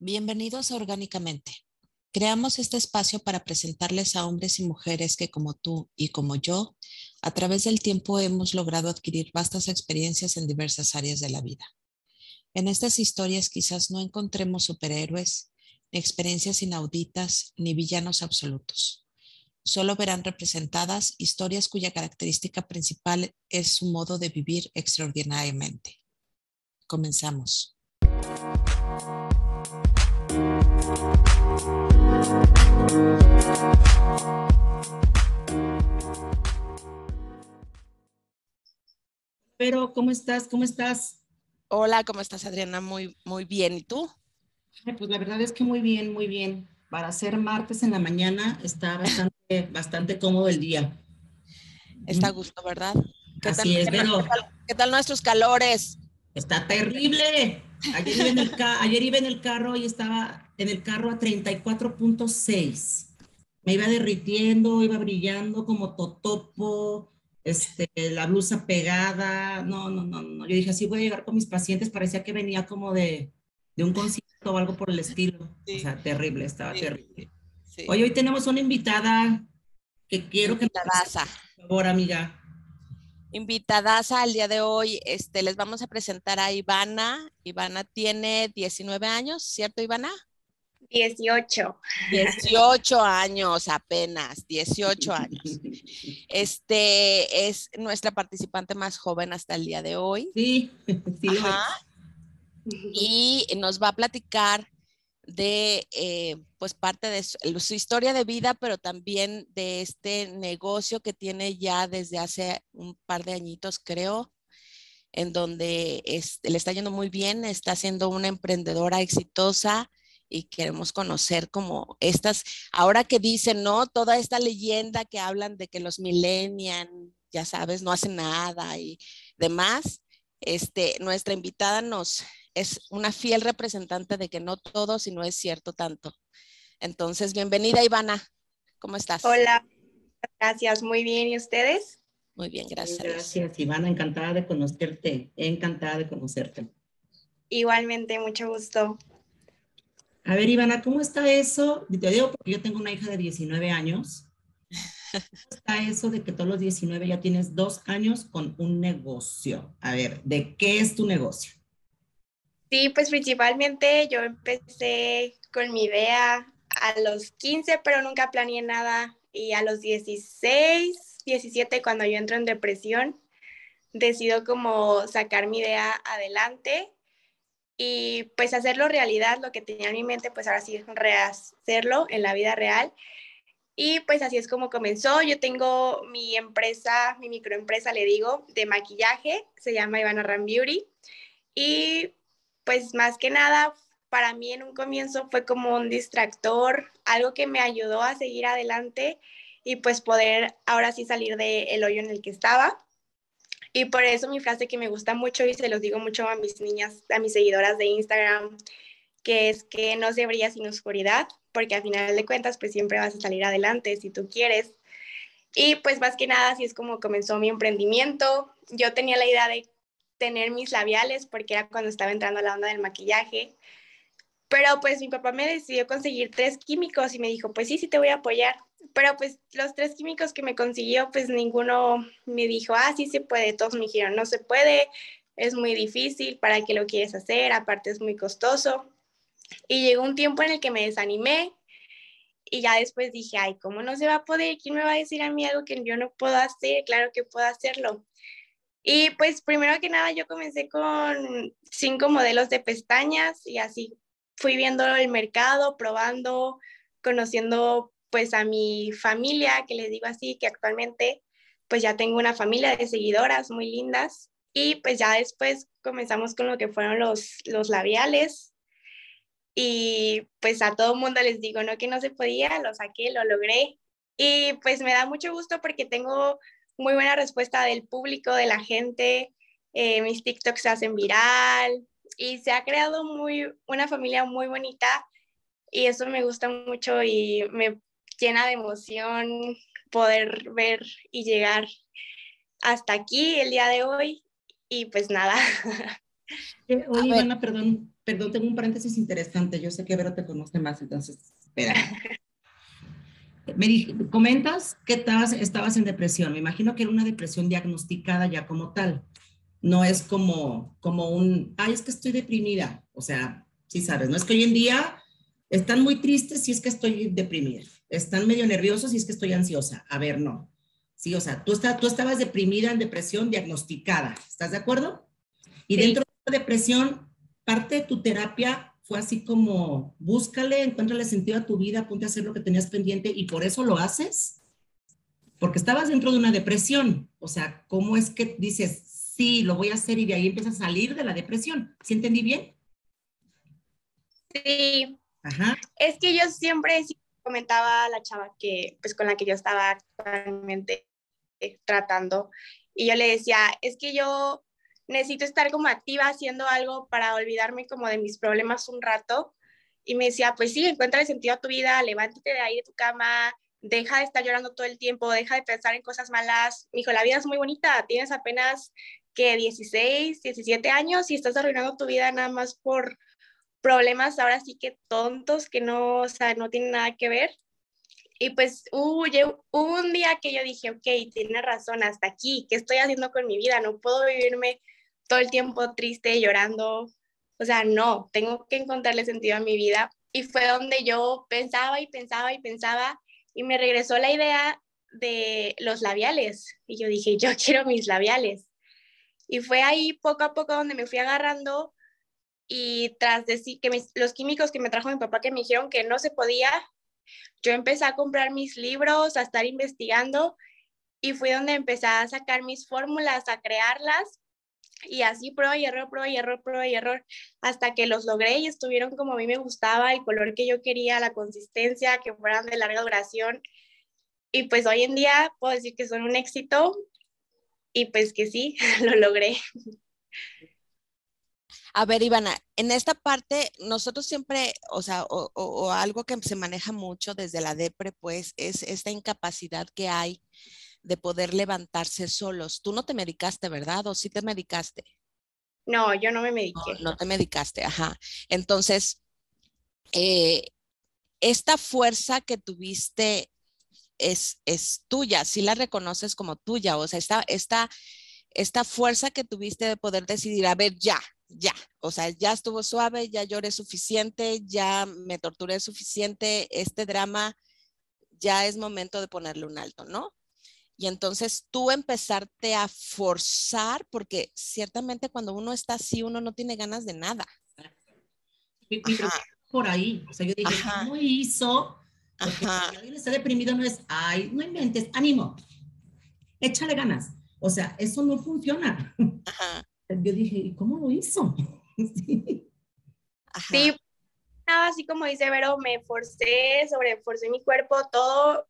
Bienvenidos a Orgánicamente. Creamos este espacio para presentarles a hombres y mujeres que como tú y como yo, a través del tiempo hemos logrado adquirir vastas experiencias en diversas áreas de la vida. En estas historias quizás no encontremos superhéroes, ni experiencias inauditas, ni villanos absolutos. Solo verán representadas historias cuya característica principal es su modo de vivir extraordinariamente. Comenzamos. Pero, ¿cómo estás? ¿Cómo estás? Hola, ¿cómo estás, Adriana? Muy, muy bien. ¿Y tú? pues la verdad es que muy bien, muy bien. Para ser martes en la mañana está bastante, bastante cómodo el día. Está a gusto, ¿verdad? ¿Qué Así es, pero... ¿Qué tal nuestros calores? Está terrible. Ayer iba, en el ayer iba en el carro y estaba en el carro a 34.6. Me iba derritiendo, iba brillando como totopo, este, la blusa pegada. No, no, no, no. Yo dije, así voy a llegar con mis pacientes. Parecía que venía como de, de un concierto o algo por el estilo. O sea, terrible, estaba terrible. Hoy, hoy tenemos una invitada que quiero que... Por favor, amiga invitadas al día de hoy, este, les vamos a presentar a Ivana. Ivana tiene 19 años, ¿cierto, Ivana? 18. 18 años apenas, 18 años. Este es nuestra participante más joven hasta el día de hoy. Sí, sí. Y nos va a platicar de eh, pues parte de su, historia de vida, pero también de este negocio que tiene ya desde hace un par de añitos, creo, en donde le está yendo muy bien, está siendo una emprendedora exitosa y queremos conocer como estas, ahora que dicen, ¿no? Toda esta leyenda que hablan de que los millennials, ya sabes, no hacen nada y demás, este, nuestra invitada nos, es una fiel representante de que no todo, si no es cierto tanto. Entonces, bienvenida Ivana, ¿cómo estás? Hola, gracias, muy bien, ¿y ustedes? Muy bien, gracias. Gracias, Ivana, encantada de conocerte, encantada de conocerte. Igualmente, mucho gusto. A ver, Ivana, ¿cómo está eso? Te digo porque yo tengo una hija de 19 años. ¿Cómo está eso de que todos los 19 ya tienes dos años con un negocio? A ver, ¿de qué es tu negocio? Sí, pues principalmente yo empecé con mi idea a los 15, pero nunca planeé nada. Y a los 16, 17, cuando yo entro en depresión, decido como sacar mi idea adelante y pues hacerlo realidad, lo que tenía en mi mente, pues ahora sí rehacerlo en la vida real. Y pues así es como comenzó. Yo tengo mi empresa, mi microempresa, le digo, de maquillaje, se llama Ivana Ram Beauty. Y pues más que nada, para mí en un comienzo fue como un distractor, algo que me ayudó a seguir adelante y pues poder ahora sí salir del hoyo en el que estaba. Y por eso mi frase que me gusta mucho y se los digo mucho a mis niñas, a mis seguidoras de Instagram, que es que no se brilla sin oscuridad, porque al final de cuentas pues siempre vas a salir adelante si tú quieres. Y pues más que nada así es como comenzó mi emprendimiento. Yo tenía la idea de tener mis labiales porque era cuando estaba entrando la onda del maquillaje. Pero pues mi papá me decidió conseguir tres químicos y me dijo, pues sí, sí te voy a apoyar. Pero pues los tres químicos que me consiguió, pues ninguno me dijo, ah, sí se puede. Todos me dijeron, no se puede, es muy difícil, ¿para qué lo quieres hacer? Aparte es muy costoso. Y llegó un tiempo en el que me desanimé y ya después dije, ay, ¿cómo no se va a poder? ¿Quién me va a decir a mí algo que yo no puedo hacer? Claro que puedo hacerlo. Y pues primero que nada yo comencé con cinco modelos de pestañas y así fui viendo el mercado, probando, conociendo pues a mi familia, que les digo así, que actualmente pues ya tengo una familia de seguidoras muy lindas. Y pues ya después comenzamos con lo que fueron los, los labiales. Y pues a todo mundo les digo, no que no se podía, lo saqué, lo logré y pues me da mucho gusto porque tengo muy buena respuesta del público, de la gente. Eh, mis TikToks se hacen viral y se ha creado muy, una familia muy bonita y eso me gusta mucho y me llena de emoción poder ver y llegar hasta aquí el día de hoy y pues nada. Eh, oye, Ivana, perdón, perdón, tengo un paréntesis interesante. Yo sé que Vero te conoce más, entonces, espera. Me comentas que estabas, estabas en depresión. Me imagino que era una depresión diagnosticada ya como tal. No es como, como un, ay, es que estoy deprimida. O sea, sí sabes, no es que hoy en día están muy tristes si es que estoy deprimida. Están medio nerviosos si es que estoy ansiosa. A ver, no. Sí, o sea, tú, está, tú estabas deprimida en depresión diagnosticada. ¿Estás de acuerdo? Y dentro de la depresión, parte de tu terapia fue así como, búscale, encuéntrale sentido a tu vida, ponte a hacer lo que tenías pendiente y por eso lo haces. Porque estabas dentro de una depresión. O sea, ¿cómo es que dices, sí, lo voy a hacer y de ahí empiezas a salir de la depresión? ¿Sí entendí bien? Sí. Ajá. Es que yo siempre comentaba a la chava que, pues con la que yo estaba actualmente tratando, y yo le decía, es que yo necesito estar como activa haciendo algo para olvidarme como de mis problemas un rato. Y me decía, pues sí, encuentra el sentido a tu vida, levántate de ahí de tu cama, deja de estar llorando todo el tiempo, deja de pensar en cosas malas. Me dijo, la vida es muy bonita, tienes apenas que 16, 17 años y estás arruinando tu vida nada más por problemas ahora sí que tontos que no, o sea, no tienen nada que ver. Y pues hubo un día que yo dije, ok, tiene razón, hasta aquí, ¿qué estoy haciendo con mi vida? No puedo vivirme todo el tiempo triste, llorando. O sea, no, tengo que encontrarle sentido a mi vida. Y fue donde yo pensaba y pensaba y pensaba y me regresó la idea de los labiales. Y yo dije, yo quiero mis labiales. Y fue ahí poco a poco donde me fui agarrando y tras decir que los químicos que me trajo mi papá que me dijeron que no se podía, yo empecé a comprar mis libros, a estar investigando y fue donde empecé a sacar mis fórmulas, a crearlas y así prueba y error, prueba y error, prueba y error, hasta que los logré y estuvieron como a mí me gustaba, el color que yo quería, la consistencia, que fueran de larga duración. Y pues hoy en día puedo decir que son un éxito y pues que sí, lo logré. A ver, Ivana, en esta parte nosotros siempre, o sea, o, o algo que se maneja mucho desde la DEPRE, pues es esta incapacidad que hay de poder levantarse solos. Tú no te medicaste, ¿verdad? ¿O sí te medicaste? No, yo no me mediqué. No, te medicaste, ajá. Entonces, eh, esta fuerza que tuviste es, es tuya, sí la reconoces como tuya, o sea, esta, esta, esta fuerza que tuviste de poder decidir, a ver, ya, ya, o sea, ya estuvo suave, ya lloré suficiente, ya me torturé suficiente, este drama ya es momento de ponerle un alto, ¿no? Y entonces tú empezarte a forzar, porque ciertamente cuando uno está así, uno no tiene ganas de nada. Por ahí, o sea, yo dije, ¿cómo hizo? Porque si alguien está deprimido no es, ay, no inventes, ánimo, échale ganas. O sea, eso no funciona. Yo dije, ¿y cómo lo hizo? sí. sí, así como dice Vero, me forcé, sobreforcé mi cuerpo, todo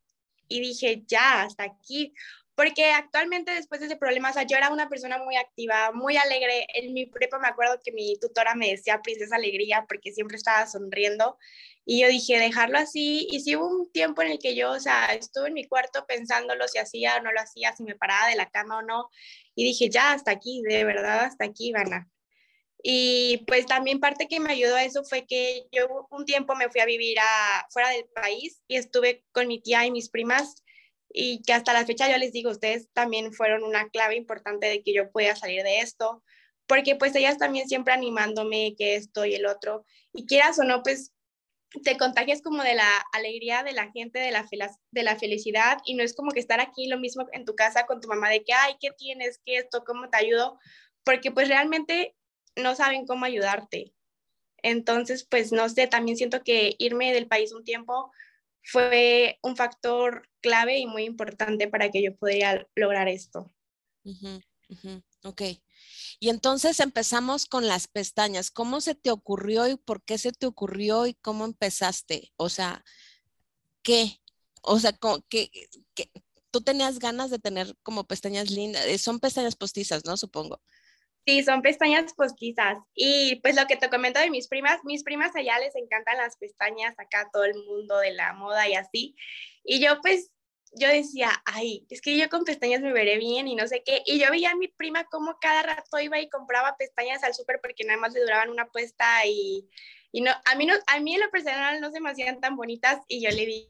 y dije, ya, hasta aquí. Porque actualmente después de ese problema, o sea, yo era una persona muy activa, muy alegre. En mi prepa me acuerdo que mi tutora me decía princesa alegría porque siempre estaba sonriendo. Y yo dije, dejarlo así. Y sí hubo un tiempo en el que yo, o sea, estuve en mi cuarto pensándolo si hacía o no lo hacía, si me paraba de la cama o no. Y dije, ya, hasta aquí, de verdad, hasta aquí, Ivana. Y pues también parte que me ayudó a eso fue que yo un tiempo me fui a vivir a, fuera del país y estuve con mi tía y mis primas y que hasta la fecha yo les digo, ustedes también fueron una clave importante de que yo pueda salir de esto, porque pues ellas también siempre animándome que esto y el otro, y quieras o no, pues te contagias como de la alegría de la gente, de la, de la felicidad, y no es como que estar aquí lo mismo en tu casa con tu mamá de que, ay, ¿qué tienes? ¿Qué esto? ¿Cómo te ayudo? Porque pues realmente no saben cómo ayudarte. Entonces, pues no sé, también siento que irme del país un tiempo fue un factor clave y muy importante para que yo pudiera lograr esto. Ok. Y entonces empezamos con las pestañas. ¿Cómo se te ocurrió y por qué se te ocurrió y cómo empezaste? O sea, ¿qué? O sea, ¿qué, qué, tú tenías ganas de tener como pestañas lindas? Eh, son pestañas postizas, ¿no? Supongo. Sí, son pestañas postizas. Y pues lo que te comento de mis primas, mis primas allá les encantan las pestañas, acá todo el mundo de la moda y así. Y yo pues yo decía, ay, es que yo con pestañas me veré bien y no sé qué. Y yo veía a mi prima como cada rato iba y compraba pestañas al súper porque nada más le duraban una puesta y, y no, a mí, no, a mí en lo personal no se me hacían tan bonitas y yo le di,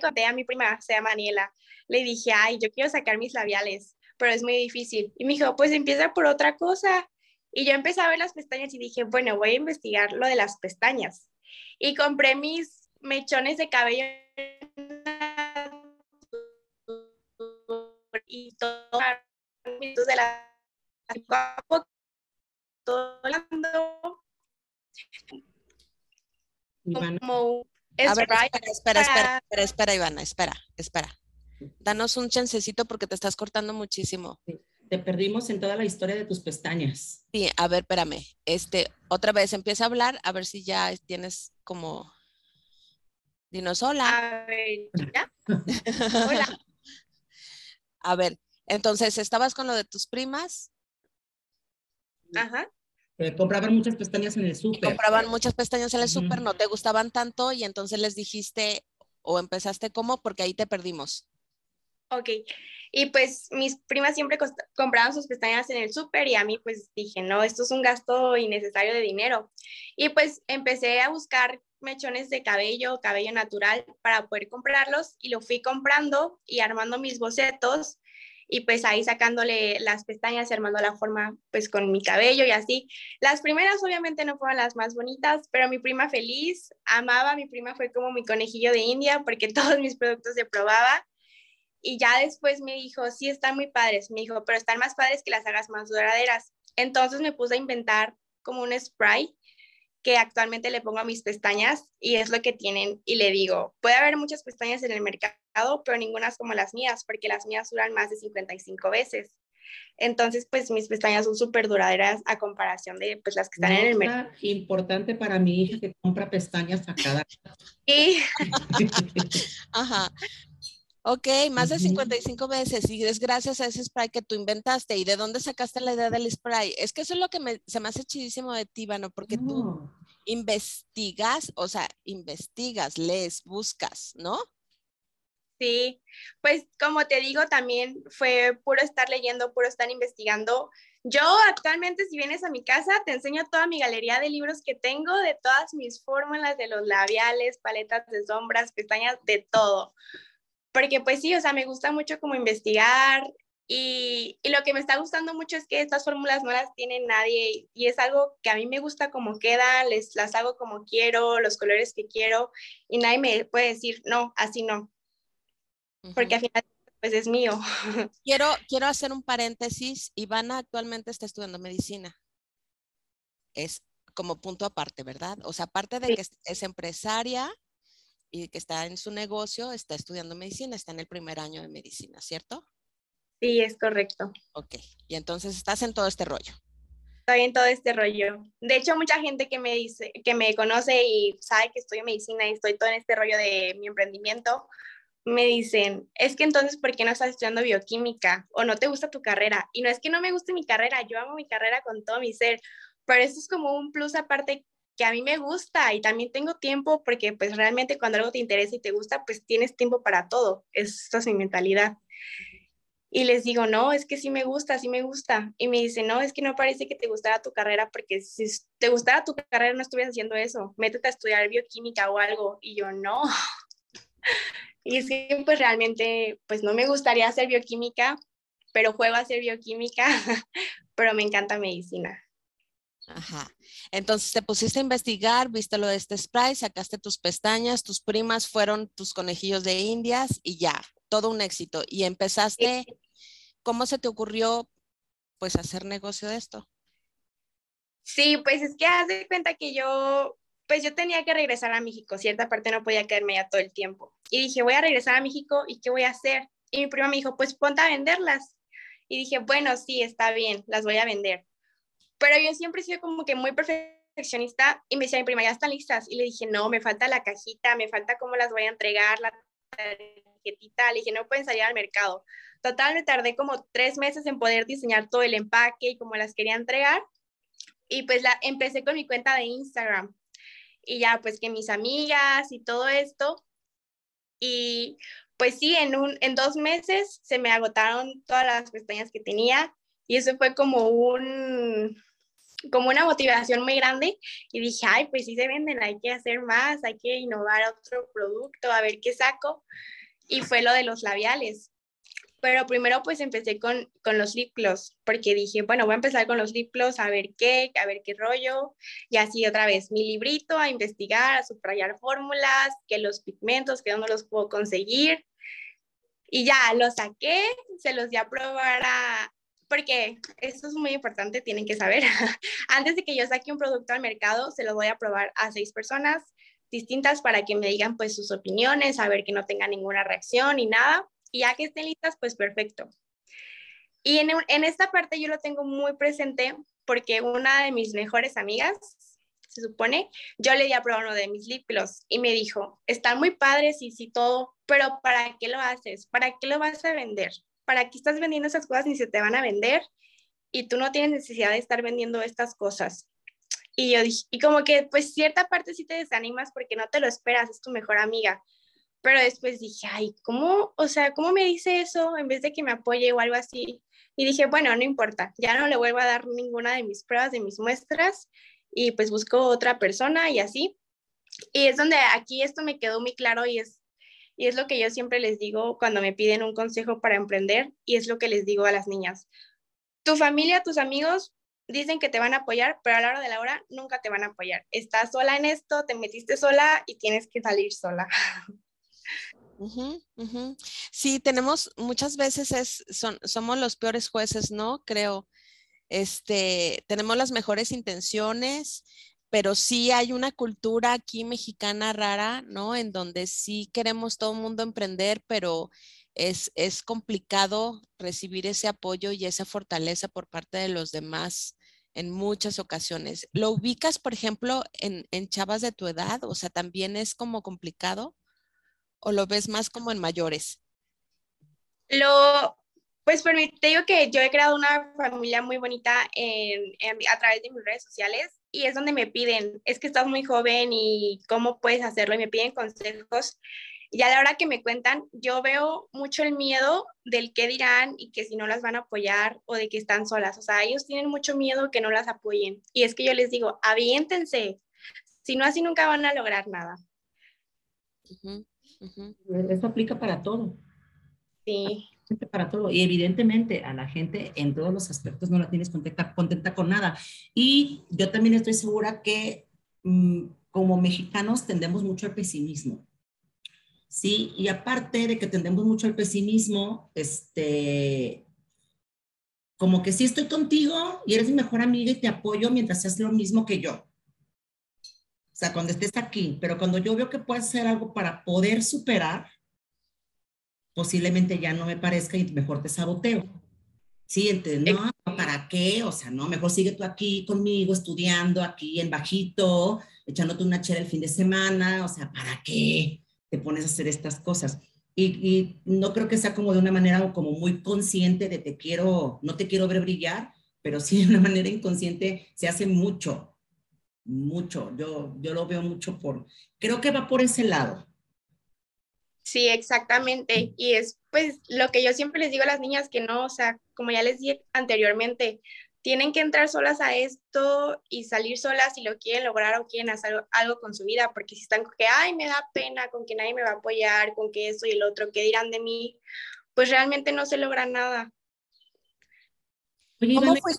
conté a mi prima, se llama Daniela, le dije, ay, yo quiero sacar mis labiales, pero es muy difícil. Y me dijo, pues empieza por otra cosa. Y yo empecé a ver las pestañas y dije, bueno, voy a investigar lo de las pestañas. Y compré mis mechones de cabello y todo de la como a ver, espera, espera, espera, espera, Ivana, espera, espera. Danos un chancecito porque te estás cortando muchísimo. Te perdimos en toda la historia de tus pestañas. Sí, a ver, espérame. Este, otra vez empieza a hablar, a ver si ya tienes como. Dinos hola. A ver, ¿ya? hola. A ver, entonces, ¿estabas con lo de tus primas? Ajá. compraban muchas pestañas en el súper. Compraban muchas pestañas en el súper, no te gustaban tanto y entonces les dijiste o empezaste cómo porque ahí te perdimos. Ok, y pues mis primas siempre compraban sus pestañas en el súper y a mí pues dije, no, esto es un gasto innecesario de dinero. Y pues empecé a buscar mechones de cabello, cabello natural para poder comprarlos y lo fui comprando y armando mis bocetos y pues ahí sacándole las pestañas y armando la forma pues con mi cabello y así. Las primeras obviamente no fueron las más bonitas, pero mi prima feliz, amaba, mi prima fue como mi conejillo de India porque todos mis productos se probaba y ya después me dijo, sí, están muy padres. Me dijo, pero están más padres que las hagas más duraderas. Entonces me puse a inventar como un spray que actualmente le pongo a mis pestañas y es lo que tienen. Y le digo, puede haber muchas pestañas en el mercado, pero ninguna es como las mías, porque las mías duran más de 55 veces. Entonces, pues mis pestañas son súper duraderas a comparación de pues, las que están en el mercado. Importante para mi hija que compra pestañas a cada. Sí. Ajá. Ok, más de 55 veces y es gracias a ese spray que tú inventaste. ¿Y de dónde sacaste la idea del spray? Es que eso es lo que me, se me hace chidísimo de ti, ¿no? Porque tú investigas, o sea, investigas, lees, buscas, ¿no? Sí, pues como te digo, también fue puro estar leyendo, puro estar investigando. Yo actualmente, si vienes a mi casa, te enseño toda mi galería de libros que tengo, de todas mis fórmulas, de los labiales, paletas de sombras, pestañas, de todo porque pues sí, o sea, me gusta mucho como investigar y, y, lo que me está gustando mucho es que estas fórmulas no las tiene nadie y es algo que a mí me gusta como queda, les las hago como quiero, los colores que quiero y nadie me puede decir, no, así no, porque al final pues es mío. Quiero, quiero hacer un paréntesis, Ivana actualmente está estudiando medicina. Es como punto aparte, ¿verdad? O sea, aparte de que es empresaria, y que está en su negocio, está estudiando medicina, está en el primer año de medicina, ¿cierto? Sí, es correcto. Ok, y entonces estás en todo este rollo. Estoy en todo este rollo. De hecho, mucha gente que me dice, que me conoce y sabe que estoy en medicina y estoy todo en este rollo de mi emprendimiento, me dicen, es que entonces, ¿por qué no estás estudiando bioquímica? ¿O no te gusta tu carrera? Y no es que no me guste mi carrera, yo amo mi carrera con todo mi ser, pero eso es como un plus aparte que a mí me gusta y también tengo tiempo porque pues realmente cuando algo te interesa y te gusta, pues tienes tiempo para todo. Esa es mi mentalidad. Y les digo, no, es que sí me gusta, sí me gusta. Y me dice, no, es que no parece que te gustara tu carrera porque si te gustara tu carrera no estuvieras haciendo eso. Métete a estudiar bioquímica o algo. Y yo, no. y es que pues realmente pues no me gustaría hacer bioquímica, pero juego a hacer bioquímica, pero me encanta medicina. Ajá. Entonces te pusiste a investigar, viste lo de este spray, sacaste tus pestañas, tus primas fueron tus conejillos de indias y ya, todo un éxito. Y empezaste, ¿cómo se te ocurrió pues hacer negocio de esto? Sí, pues es que haz de cuenta que yo, pues yo tenía que regresar a México, cierta parte no podía quedarme ya todo el tiempo. Y dije, voy a regresar a México y ¿qué voy a hacer? Y mi prima me dijo, pues ponte a venderlas. Y dije, bueno, sí, está bien, las voy a vender pero yo siempre he sido como que muy perfeccionista y me decía mi prima, ya están listas. Y le dije, no, me falta la cajita, me falta cómo las voy a entregar, la tarjetita. Le dije, no pueden salir al mercado. Total, me tardé como tres meses en poder diseñar todo el empaque y cómo las quería entregar. Y pues la, empecé con mi cuenta de Instagram. Y ya, pues que mis amigas y todo esto, Y pues sí, en, un, en dos meses se me agotaron todas las pestañas que tenía y eso fue como un, como una motivación muy grande y dije, ay, pues sí se venden, hay que hacer más, hay que innovar otro producto, a ver qué saco. Y fue lo de los labiales. Pero primero pues empecé con, con los lip porque dije, bueno, voy a empezar con los lip a ver qué, a ver qué rollo. Y así otra vez, mi librito a investigar, a subrayar fórmulas, que los pigmentos, que no los puedo conseguir. Y ya lo saqué, se los di a probar a, porque esto es muy importante, tienen que saber. Antes de que yo saque un producto al mercado, se lo voy a probar a seis personas distintas para que me digan pues sus opiniones, a ver que no tenga ninguna reacción ni nada. Y ya que estén listas, pues perfecto. Y en, en esta parte yo lo tengo muy presente porque una de mis mejores amigas, se supone, yo le di a probar uno de mis lip gloss y me dijo, están muy padres y sí todo, pero ¿para qué lo haces? ¿Para qué lo vas a vender? ¿Para qué estás vendiendo esas cosas ni se te van a vender? Y tú no tienes necesidad de estar vendiendo estas cosas. Y yo dije, y como que pues cierta parte sí te desanimas porque no te lo esperas, es tu mejor amiga. Pero después dije, ay, ¿cómo? O sea, ¿cómo me dice eso en vez de que me apoye o algo así? Y dije, bueno, no importa, ya no le vuelvo a dar ninguna de mis pruebas, de mis muestras, y pues busco otra persona y así. Y es donde aquí esto me quedó muy claro y es y es lo que yo siempre les digo cuando me piden un consejo para emprender y es lo que les digo a las niñas. Tu familia, tus amigos dicen que te van a apoyar, pero a la hora de la hora nunca te van a apoyar. Estás sola en esto, te metiste sola y tienes que salir sola. Sí, tenemos muchas veces es, son, somos los peores jueces, ¿no? Creo. Este, tenemos las mejores intenciones, pero sí hay una cultura aquí mexicana rara, ¿no? En donde sí queremos todo el mundo emprender, pero es, es complicado recibir ese apoyo y esa fortaleza por parte de los demás en muchas ocasiones. ¿Lo ubicas, por ejemplo, en, en chavas de tu edad? O sea, ¿también es como complicado? ¿O lo ves más como en mayores? Lo, pues digo que yo he creado una familia muy bonita a través de mis redes sociales y es donde me piden, es que estás muy joven y cómo puedes hacerlo y me piden consejos. Y a la hora que me cuentan, yo veo mucho el miedo del qué dirán y que si no las van a apoyar o de que están solas. O sea, ellos tienen mucho miedo que no las apoyen. Y es que yo les digo, aviéntense. Si no, así nunca van a lograr nada. Eso aplica para todo. Sí para todo. Y evidentemente a la gente en todos los aspectos no la tienes contenta, contenta con nada. Y yo también estoy segura que mm, como mexicanos tendemos mucho al pesimismo. Sí, y aparte de que tendemos mucho al pesimismo, este, como que sí estoy contigo y eres mi mejor amiga y te apoyo mientras haces lo mismo que yo. O sea, cuando estés aquí, pero cuando yo veo que puedes hacer algo para poder superar, posiblemente ya no me parezca y mejor te saboteo. Sí, entonces, no, ¿para qué? O sea, no, mejor sigue tú aquí conmigo, estudiando aquí en bajito, echándote una chela el fin de semana, o sea, ¿para qué te pones a hacer estas cosas? Y, y, no creo que sea como de una manera como muy consciente de te quiero, no te quiero ver brillar, pero sí de una manera inconsciente se hace mucho, mucho. Yo, yo lo veo mucho por, creo que va por ese lado. Sí, exactamente. Y es pues lo que yo siempre les digo a las niñas que no, o sea, como ya les dije anteriormente, tienen que entrar solas a esto y salir solas si lo quieren lograr o quieren hacer algo, con su vida, porque si están con que, ay, me da pena, con que nadie me va a apoyar, con que eso y el otro, ¿qué dirán de mí? Pues realmente no se logra nada. ¿Cómo fue?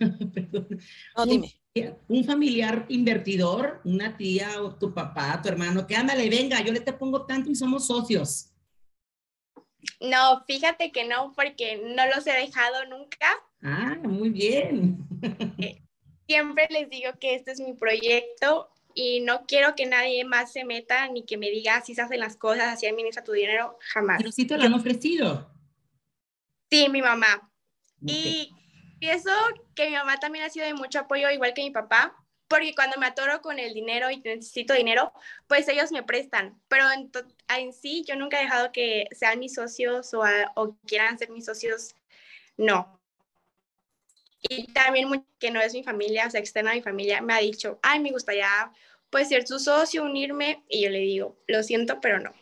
no, dime un familiar invertidor, una tía o tu papá, tu hermano, que ándale, venga, yo le te pongo tanto y somos socios. No, fíjate que no, porque no los he dejado nunca. Ah, muy bien. Eh, siempre les digo que este es mi proyecto y no quiero que nadie más se meta ni que me diga si se hacen las cosas, así administra tu dinero, jamás. Pero sí te lo han ofrecido. Sí, mi mamá. Y pienso que mi mamá también ha sido de mucho apoyo, igual que mi papá, porque cuando me atoro con el dinero y necesito dinero, pues ellos me prestan, pero en, en sí yo nunca he dejado que sean mis socios o, quieran ser mis socios, no. Y también que no es mi familia, o sea, externa a mi familia, me ha dicho, ay, me gustaría pues ser su socio, unirme, y yo le digo, lo siento, pero no.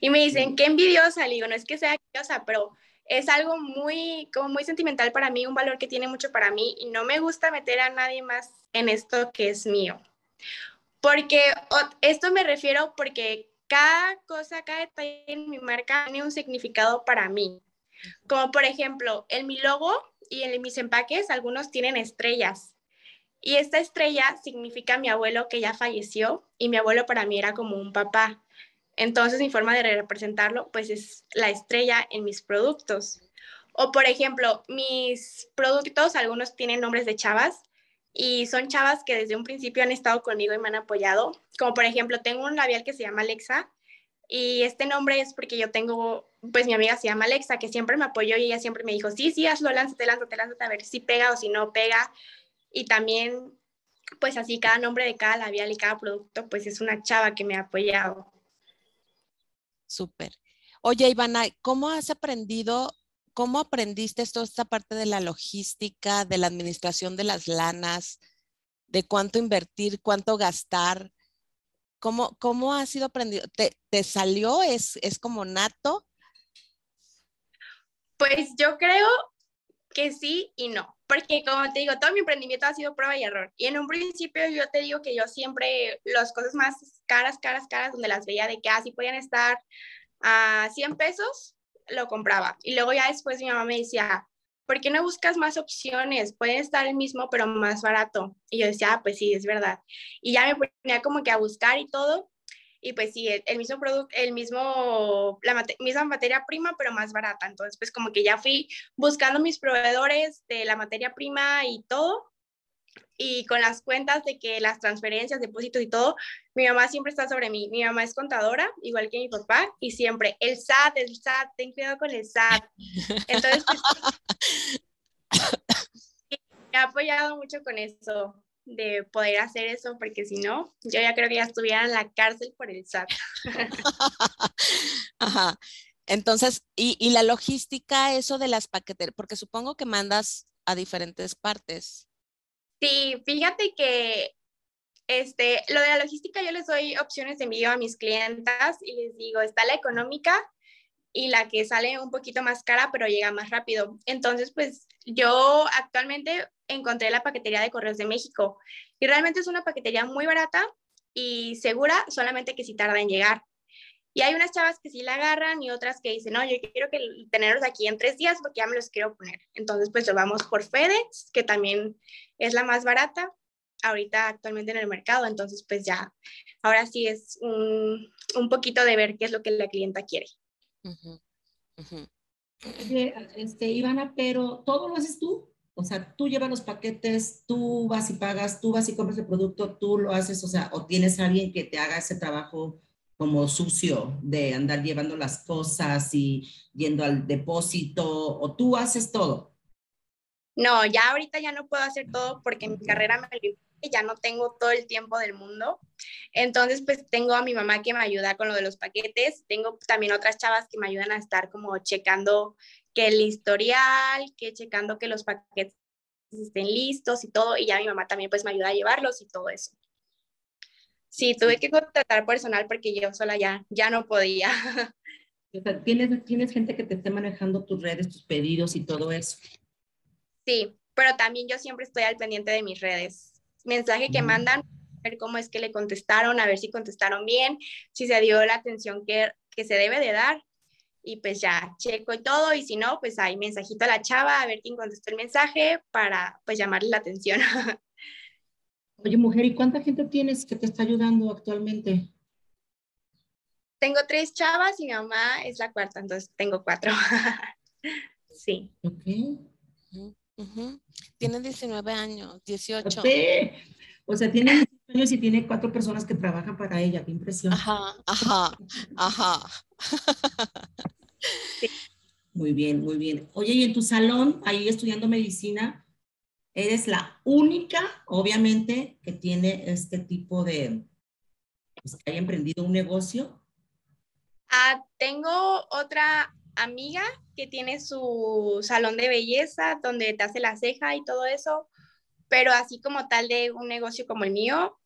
Y me dicen, qué envidiosa, le digo, no es que sea envidiosa, pero es algo muy, como muy sentimental para mí, un valor que tiene mucho para mí y no me gusta meter a nadie más en esto que es mío. Porque esto me refiero porque cada cosa, cada detalle en mi marca tiene un significado para mí. Como por ejemplo, en mi logo y en mis empaques, algunos tienen estrellas. Y esta estrella significa mi abuelo que ya falleció y mi abuelo para mí era como un papá. Entonces mi forma de representarlo pues es la estrella en mis productos. O por ejemplo, mis productos, algunos tienen nombres de chavas y son chavas que desde un principio han estado conmigo y me han apoyado. Como por ejemplo, tengo un labial que se llama Alexa y este nombre es porque yo tengo, pues mi amiga se llama Alexa, que siempre me apoyó y ella siempre me dijo, sí, sí, hazlo, lánzate, lánzate, lánzate, a ver si pega o si no pega. Y también, pues así, cada nombre de cada labial y cada producto, pues es una chava que me ha apoyado. Súper. Oye, Ivana, ¿cómo has aprendido, cómo aprendiste toda esta parte de la logística, de la administración de las lanas, de cuánto invertir, cuánto gastar? ¿Cómo, cómo has sido aprendido? ¿Te, te salió? ¿Es, ¿Es como nato? Pues yo creo que sí y no, porque como te digo, todo mi emprendimiento ha sido prueba y error. Y en un principio yo te digo que yo siempre las cosas más caras, caras, caras, donde las veía de que así podían estar a 100 pesos, lo compraba. Y luego ya después mi mamá me decía, ¿por qué no buscas más opciones? Pueden estar el mismo, pero más barato. Y yo decía, ah, pues sí, es verdad. Y ya me ponía como que a buscar y todo y pues sí, el, mismo producto, el mismo, la misma materia prima, pero más barata. Entonces, pues como que ya fui buscando mis proveedores de la materia prima y todo, y con las cuentas de que las transferencias, depósitos y todo, mi mamá siempre está sobre mí. Mi mamá es contadora, igual que mi papá, y siempre, el SAT, el SAT, ten cuidado con el SAT. Entonces, pues, me ha apoyado mucho con eso de poder hacer eso, porque si no, yo ya creo que ya estuviera en la cárcel por el SAT. Ajá. Entonces, y, y, la logística, eso de las paqueterías, porque supongo que mandas a diferentes partes. Sí, fíjate que este, lo de la logística yo les doy opciones de envío a mis clientas y les digo, está la económica y la que sale un poquito más cara, pero llega más rápido. Entonces, pues yo actualmente encontré la paquetería de Correos de México y realmente es una paquetería muy barata y segura, solamente que si tarda en llegar. Y hay unas chavas que sí la agarran y otras que dicen, no, yo quiero que tenerlos aquí en tres días porque ya me los quiero poner. Entonces, pues lo vamos por FedEx, que también es la más barata ahorita actualmente en el mercado. Entonces, pues ya, ahora sí es un, un poquito de ver qué es lo que la clienta quiere. Este, Ivana, pero todo lo haces tú. O sea, tú llevas los paquetes, tú vas y pagas, tú vas y compras el producto, tú lo haces, o sea, o tienes a alguien que te haga ese trabajo como sucio de andar llevando las cosas y yendo al depósito, o tú haces todo. No, ya ahorita ya no puedo hacer todo porque mi carrera me ya no tengo todo el tiempo del mundo. Entonces, pues tengo a mi mamá que me ayuda con lo de los paquetes. Tengo también otras chavas que me ayudan a estar como checando que el historial, que checando que los paquetes estén listos y todo, y ya mi mamá también pues me ayuda a llevarlos y todo eso. Sí, tuve que contratar personal porque yo sola ya, ya no podía. ¿tienes, tienes gente que te esté manejando tus redes, tus pedidos y todo eso. Sí, pero también yo siempre estoy al pendiente de mis redes. Mensaje que mandan, ver cómo es que le contestaron, a ver si contestaron bien, si se dio la atención que, que se debe de dar y pues ya checo y todo y si no, pues hay mensajito a la chava a ver quién contestó el mensaje para pues llamarle la atención. Oye, mujer, ¿y cuánta gente tienes que te está ayudando actualmente? Tengo tres chavas y mi mamá es la cuarta, entonces tengo cuatro. sí. Ok. Tiene 19 años, 18. O sea, tiene 18 años y tiene cuatro personas que trabajan para ella. Qué impresión. Ajá, ajá, ajá. Muy bien, muy bien. Oye, y en tu salón, ahí estudiando medicina, eres la única, obviamente, que tiene este tipo de, pues, que haya emprendido un negocio. Ah, tengo otra amiga que tiene su salón de belleza donde te hace la ceja y todo eso, pero así como tal de un negocio como el mío,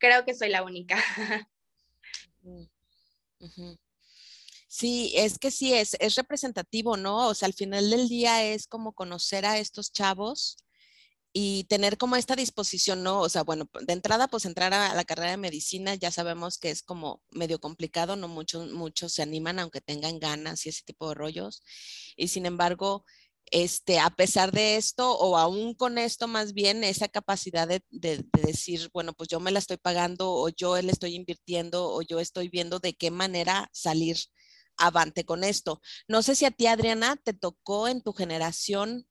creo que soy la única. Sí, es que sí, es, es representativo, ¿no? O sea, al final del día es como conocer a estos chavos y tener como esta disposición, ¿no? O sea, bueno, de entrada, pues entrar a la carrera de medicina ya sabemos que es como medio complicado, no muchos, muchos se animan aunque tengan ganas y ese tipo de rollos. Y sin embargo, este, a pesar de esto, o aún con esto más bien, esa capacidad de, de, decir, bueno, pues yo me la estoy pagando, o yo le estoy invirtiendo, o yo estoy viendo de qué manera salir avante con esto. No sé si a ti, Adriana, te tocó en tu generación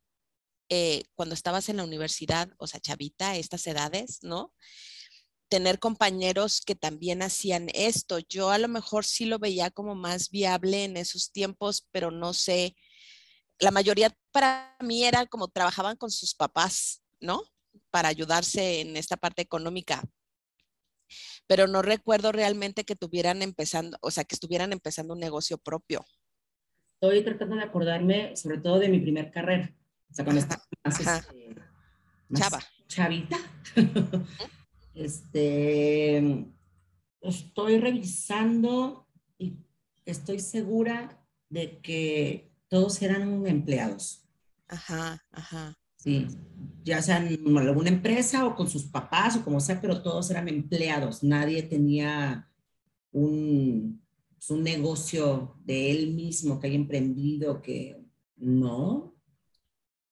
eh, cuando estabas en la universidad, o sea, chavita, estas edades, ¿no? Tener compañeros que también hacían esto. Yo a lo mejor sí lo veía como más viable en esos tiempos, pero no sé. La mayoría para mí era como trabajaban con sus papás, ¿no? Para ayudarse en esta parte económica. Pero no recuerdo realmente que tuvieran empezando, o sea, que estuvieran empezando un negocio propio. Estoy tratando de acordarme sobre todo de mi primer carrera o sea, cuando estaba más, este, Chava. chavita. este, estoy revisando y estoy segura de que todos eran empleados. Ajá, ajá. Sí, ya sean en alguna empresa o con sus papás o como sea, pero todos eran empleados. Nadie tenía un, pues, un negocio de él mismo que haya emprendido, que no,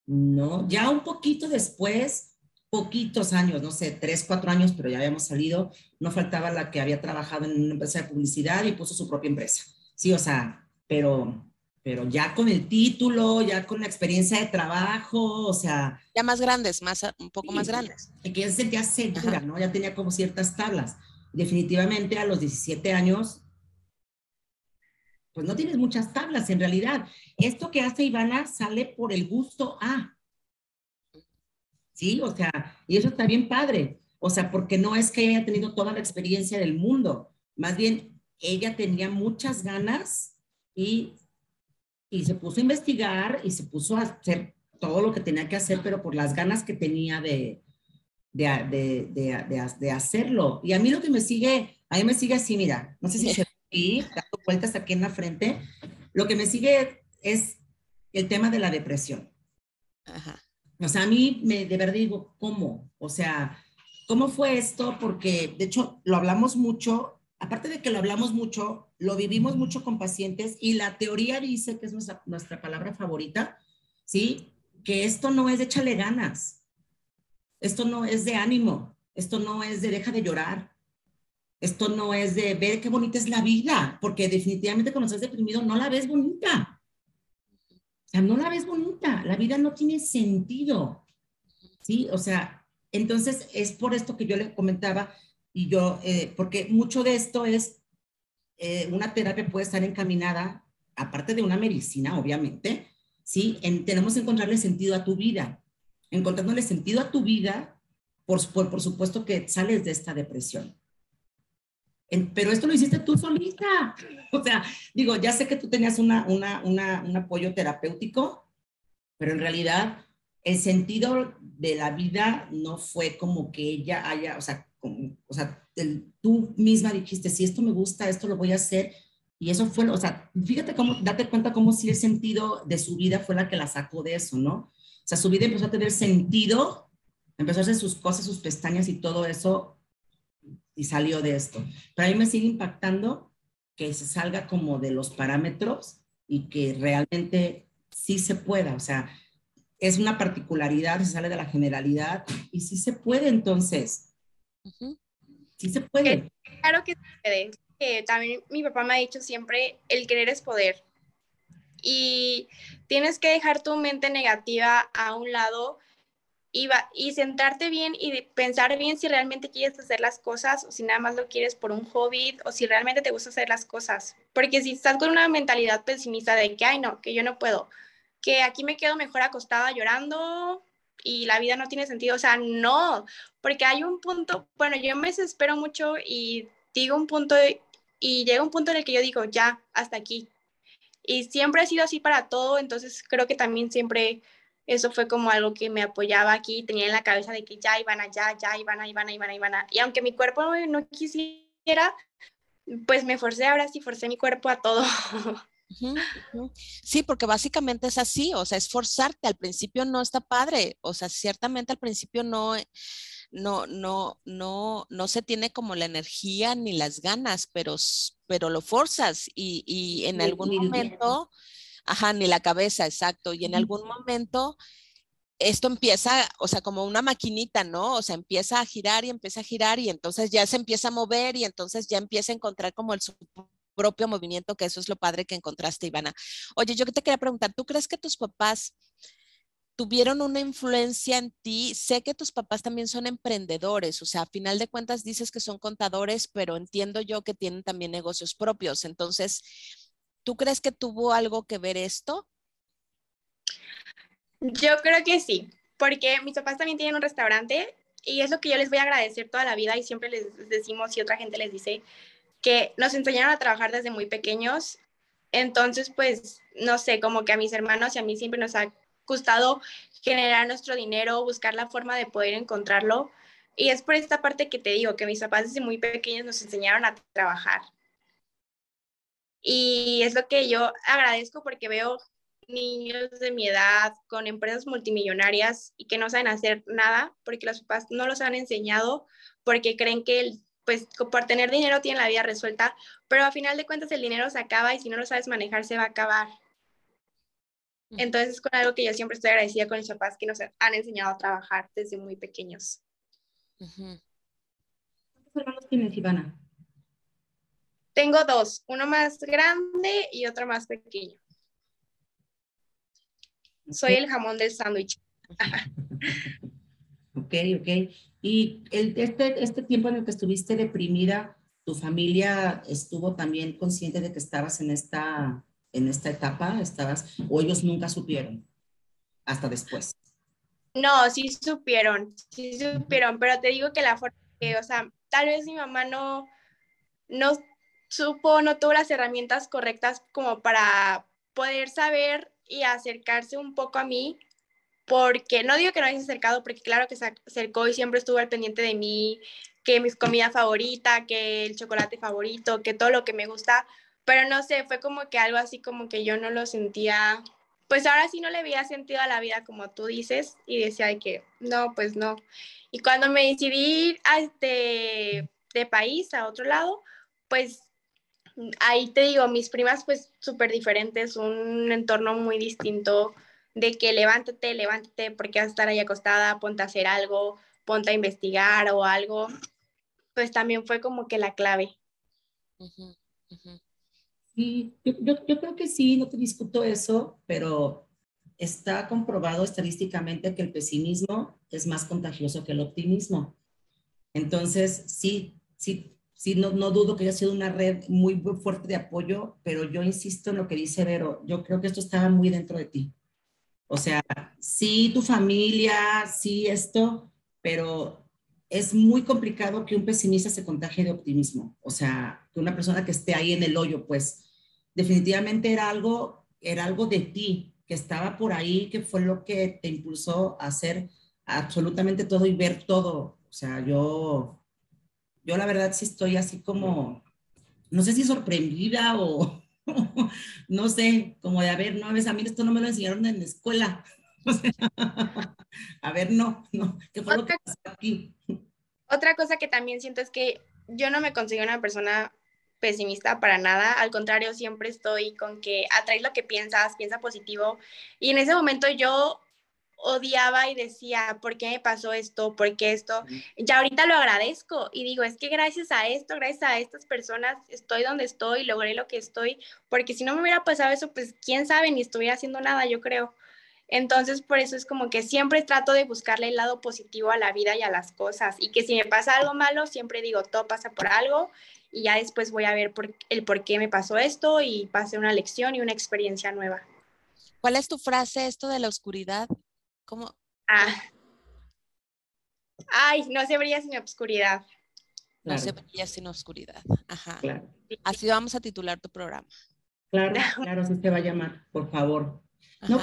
no, ya un poquito después, poquitos años, no sé, tres, cuatro años, pero ya habíamos salido, no faltaba la que había trabajado en una empresa de publicidad y puso su propia empresa. Sí, o sea, pero, pero ya con el título, ya con la experiencia de trabajo, o sea. Ya más grandes, más, un poco más grandes. Que ya se sentía segura, ¿no? Ya tenía como ciertas tablas. Definitivamente a los 17 años pues no tienes muchas tablas en realidad. Esto que hace Ivana sale por el gusto a. Sí, o sea, y eso está bien padre. O sea, porque no es que haya tenido toda la experiencia del mundo, más bien ella tenía muchas ganas y, y se puso a investigar y se puso a hacer todo lo que tenía que hacer, pero por las ganas que tenía de, de, de, de hacerlo. Y a mí lo que me sigue, a mí me sigue así, mira, no sé si se y dando vueltas aquí en la frente. Lo que me sigue es el tema de la depresión. O sea, a mí me de verdad digo, ¿cómo? O sea, ¿cómo fue esto? Porque de hecho lo hablamos mucho, aparte de que lo hablamos mucho, lo vivimos mucho con pacientes y la teoría dice, que es nuestra, nuestra palabra favorita, ¿sí? Que esto no es de échale ganas, esto no es de ánimo, esto no es de deja de llorar, esto no es de ver qué bonita es la vida, porque definitivamente cuando estás deprimido no la ves bonita. O sea, no la ves bonita. La vida no tiene sentido. ¿Sí? O sea, entonces es por esto que yo le comentaba y yo, eh, porque mucho de esto es, eh, una terapia puede estar encaminada, aparte de una medicina, obviamente, ¿sí? tenemos que encontrarle sentido a tu vida. Encontrándole sentido a tu vida, por, por, por supuesto que sales de esta depresión pero esto lo hiciste tú solita. O sea, digo, ya sé que tú tenías una, un apoyo terapéutico, pero en realidad el sentido de la vida no fue como que ella haya, o sea, o sea tú misma dijiste, si esto me gusta, esto lo voy a hacer. Y eso fue, o sea, fíjate cómo, date cuenta cómo si el sentido de su vida fue la que la sacó de eso, ¿no? O sea, su vida empezó a tener sentido, empezó a hacer sus cosas, sus pestañas y todo eso y salió de esto. Pero a mí me sigue impactando que se salga como de los parámetros y que realmente sí se pueda, o sea, es una particularidad, se sale de la generalidad y sí se puede entonces. Sí se puede. Claro que se puede. también mi papá me ha dicho siempre, el querer es poder. Y tienes que dejar tu mente negativa a un lado y, centrarte bien y pensar bien si realmente quieres hacer las cosas o si nada más lo quieres por un hobby o si realmente te gusta hacer las cosas. Porque si estás con una mentalidad pesimista de que, ay, no, que yo no puedo, que aquí me quedo mejor acostada llorando y la vida no tiene sentido, o sea, no, porque hay un punto, bueno, yo me desespero mucho y digo un punto y llega un punto en el que yo digo, ya, hasta aquí. Y siempre ha sido así para todo, entonces creo que también siempre eso fue como algo que me apoyaba aquí, tenía en la cabeza de que ya iban allá, ya iban, iban, iban, iban. Y aunque mi cuerpo no, quisiera, pues me forcé, ahora sí forcé mi cuerpo a todo. Sí, porque básicamente es así, o sea, es forzarte. Al principio no está padre, o sea, ciertamente al principio no, no, no, no, no se tiene como la energía ni las ganas, pero, pero lo forzas y, y en algún momento, ajá, ni la cabeza, exacto, y en algún momento esto empieza, o sea, como una maquinita, ¿no? O sea, empieza a girar y empieza a girar y entonces ya se empieza a mover y entonces ya empieza a encontrar como el propio movimiento, que eso es lo padre que encontraste, Ivana. Oye, yo te quería preguntar, ¿tú crees que tus papás tuvieron una influencia en ti? Sé que tus papás también son emprendedores, o sea, a final de cuentas dices que son contadores, pero entiendo yo que tienen también negocios propios. Entonces, ¿tú crees que tuvo algo que ver esto? Yo creo que sí, porque mis papás también tienen un restaurante y es lo que yo les voy a agradecer toda la vida y siempre les decimos y otra gente les dice, que nos enseñaron a trabajar desde muy pequeños. Entonces, pues, no sé, como que a mis hermanos y a mí siempre nos ha gustado generar nuestro dinero, buscar la forma de poder encontrarlo. Y es por esta parte que te digo, que mis papás desde muy pequeños nos enseñaron a trabajar. Y es lo que yo agradezco porque veo niños de mi edad con empresas multimillonarias y que no saben hacer nada porque los papás no los han enseñado porque creen que el pues por tener dinero tienen la vida resuelta, pero a final de cuentas el dinero se acaba y si no lo sabes manejar se va a acabar. Entonces es con algo que yo siempre estoy agradecida con mis papás que nos han enseñado a trabajar desde muy pequeños. ¿Cuántos hermanos tienes, Ivana? Tengo dos, uno más grande y otro más pequeño. Soy el jamón del sándwich. ok, ok. Y el, este, este tiempo en el que estuviste deprimida, ¿tu familia estuvo también consciente de que estabas en esta, en esta etapa? ¿Estabas, o ellos nunca supieron hasta después? No, sí supieron, sí supieron, pero te digo que la forma que, o sea, tal vez mi mamá no, no supo, no tuvo las herramientas correctas como para poder saber y acercarse un poco a mí porque no digo que no haya acercado, porque claro que se acercó y siempre estuvo al pendiente de mí, que mi comida favorita, que el chocolate favorito, que todo lo que me gusta, pero no sé, fue como que algo así como que yo no lo sentía, pues ahora sí no le había sentido a la vida como tú dices y decía que no, pues no. Y cuando me decidí a este, de país, a otro lado, pues ahí te digo, mis primas pues súper diferentes, un entorno muy distinto, de que levántate, levántate porque vas a estar ahí acostada, ponte a hacer algo, ponte a investigar o algo, pues también fue como que la clave. Sí, yo, yo, creo que sí, no te discuto eso, pero está comprobado estadísticamente que el pesimismo es más contagioso que el optimismo. Entonces, sí, sí, sí, no, no dudo que haya sido una red muy, fuerte de apoyo, pero yo insisto en lo que dice Vero, yo creo que esto estaba muy dentro de ti. O sea, sí tu familia, sí esto, pero es muy complicado que un pesimista se contagie de optimismo. O sea, que una persona que esté ahí en el hoyo, pues definitivamente era algo, era algo de ti, que estaba por ahí, que fue lo que te impulsó a hacer absolutamente todo y ver todo. O sea, yo, yo la verdad sí estoy así como, no sé si sorprendida o, no sé, como de, a ver, no, a mí esto no me lo enseñaron en la escuela. a ver, no, no, ¿qué fue lo que pasó aquí? Otra cosa que también siento es que yo no me considero una persona pesimista para nada, al contrario, siempre estoy con que atraes lo que piensas, piensa positivo. Y en ese momento yo odiaba y decía, ¿por qué me pasó esto? ¿Por qué esto? Ya ahorita lo agradezco y digo, es que gracias a esto, gracias a estas personas, estoy donde estoy, logré lo que estoy, porque si no me hubiera pasado eso, pues quién sabe, ni estuviera haciendo nada, yo creo. Entonces, por eso es como que siempre trato de buscarle el lado positivo a la vida y a las cosas. Y que si me pasa algo malo, siempre digo, todo pasa por algo. Y ya después voy a ver por, el por qué me pasó esto y pase una lección y una experiencia nueva. ¿Cuál es tu frase, esto de la oscuridad? ¿Cómo? Ah. Ay, no se brilla sin oscuridad. No se brilla sin oscuridad. Ajá. Así vamos a titular tu programa. Claro, claro, así se va a llamar, por favor. No,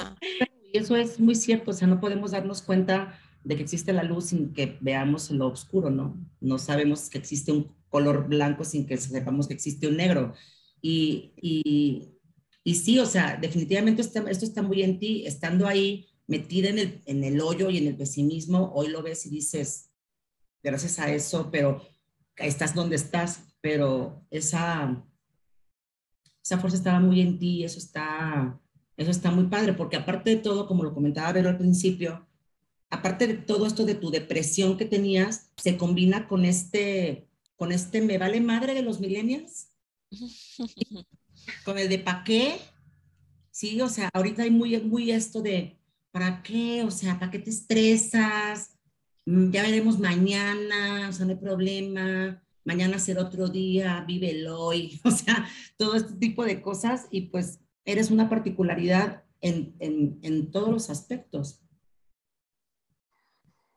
y eso es muy cierto, o sea, no podemos darnos cuenta de que existe la luz sin que veamos lo oscuro, ¿no? No sabemos que existe un color blanco sin que sepamos que existe un negro. Y, y, y sí, o sea, definitivamente esto, esto está muy en ti, estando ahí metida en el, en el hoyo y en el pesimismo, hoy lo ves y dices, gracias a eso, pero estás donde estás, pero esa, esa fuerza estaba muy en ti, eso está, eso está muy padre, porque aparte de todo, como lo comentaba Vero al principio, aparte de todo esto de tu depresión que tenías, se combina con este, con este me vale madre de los millennials, con el de pa' qué, sí, o sea, ahorita hay muy, muy esto de, ¿para qué? O sea, ¿para qué te estresas? Mm, ya veremos mañana, o sea, no hay problema, mañana será otro día, vive el hoy, o sea, todo este tipo de cosas y pues eres una particularidad en, en, en todos los aspectos.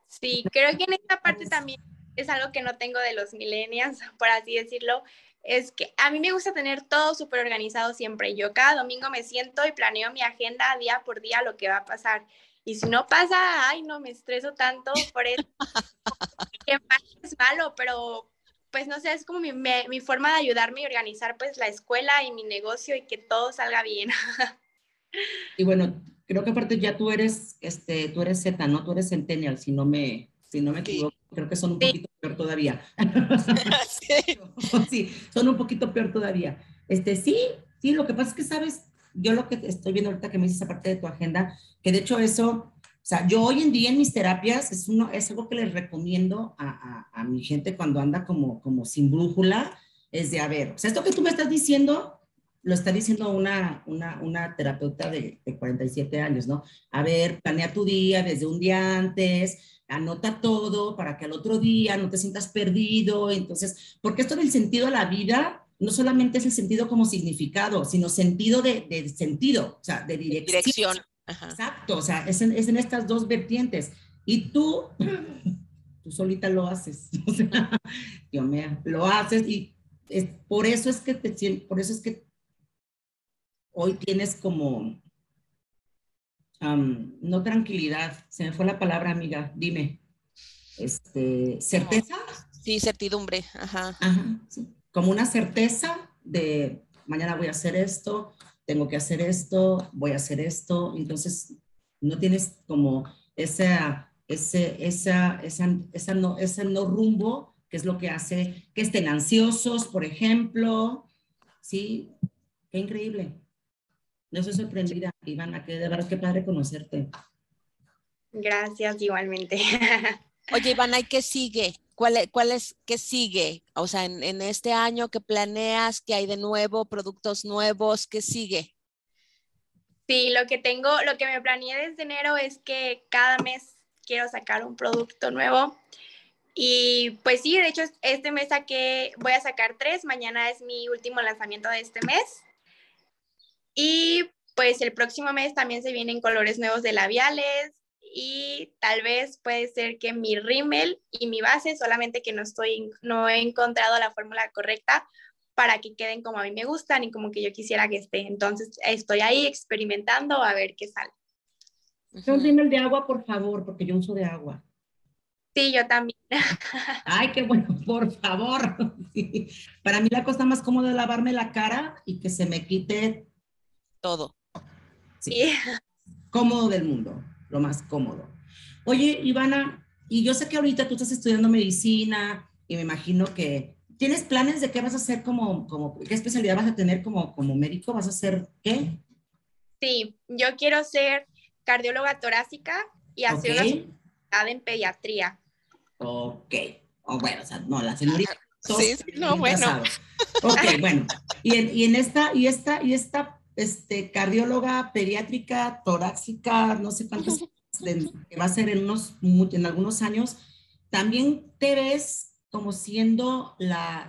Sí, creo que en esta parte también es algo que no tengo de los millennials, por así decirlo, es que a mí me gusta tener todo súper organizado siempre. Yo cada domingo me siento y planeo mi agenda día por día lo que va a pasar. Y si no pasa, ay, no me estreso tanto por eso. que es malo, pero pues no sé, es como mi, mi, forma de ayudarme y organizar pues la escuela y mi negocio y que todo salga bien. y bueno, creo que aparte ya tú eres, este, tú eres Z, ¿no? Tú eres Centennial, si no me, si no me equivoco. Creo que son un poquito peor todavía. sí. sí, son un poquito peor todavía. Este, sí, sí, lo que pasa es que, ¿sabes? Yo lo que estoy viendo ahorita que me dices aparte de tu agenda, que de hecho eso, o sea, yo hoy en día en mis terapias es, uno, es algo que les recomiendo a, a, a mi gente cuando anda como, como sin brújula, es de, a ver, o sea, esto que tú me estás diciendo, lo está diciendo una, una, una terapeuta de, de, 47 años, ¿no? A ver, planea tu día desde un día antes, anota todo para que al otro día no te sientas perdido. Entonces, porque esto del sentido a la vida no solamente es el sentido como significado, sino sentido de, de sentido, o sea, de dirección. dirección. Exacto, o sea, es en, es en, estas dos vertientes. Y tú, tú solita lo haces, o sea, Dios mío, lo haces y es, por eso es que te por eso es que hoy tienes como um, no tranquilidad, se me fue la palabra, amiga, dime. Este, ¿certeza? Sí, certidumbre, ajá. Ajá, sí. Como una certeza de mañana voy a hacer esto, tengo que hacer esto, voy a hacer esto, entonces no tienes como esa, ese, esa, esa, esa, no, ese no rumbo, que es lo que hace que estén ansiosos, por ejemplo, ¿sí? Qué increíble. No estoy sorprendida, Ivana, que de verdad qué padre conocerte. Gracias, igualmente. Oye, Ivana, ¿y qué sigue? ¿Cuál, cuál es, qué sigue? O sea, en, en, este año, ¿qué planeas? ¿Qué hay de nuevo? ¿Productos nuevos? ¿Qué sigue? Sí, lo que tengo, lo que me planeé desde enero es que cada mes quiero sacar un producto nuevo. Y pues sí, de hecho, este mes saqué, voy a sacar tres. Mañana es mi último lanzamiento de este mes. Y pues el próximo mes también se vienen colores nuevos de labiales y tal vez puede ser que mi rímel y mi base, solamente que no estoy, no he encontrado la fórmula correcta para que queden como a mí me gustan y como que yo quisiera que esté. Entonces estoy ahí experimentando a ver qué sale. Un rímel de agua, por favor, porque yo uso de agua. Sí, yo también. Ay, qué bueno, por favor. Para mí la cosa más cómoda es lavarme la cara y que se me quite todo. Sí. Cómodo del mundo, lo más cómodo. Oye, Ivana, y yo sé que ahorita tú estás estudiando medicina y me imagino que tienes planes de qué vas a hacer como, como qué especialidad vas a tener como, como médico, vas a hacer qué? Sí, yo quiero ser cardióloga torácica y hacer una especialidad en pediatría. Ok, oh, bueno, o sea, no, la señorita. Sí, no, bueno. Ok, bueno. Y en, y en esta, y esta, y esta este, cardióloga pediátrica, torácica, no sé cuántos, que va a ser en, unos, en algunos años, también te ves como siendo la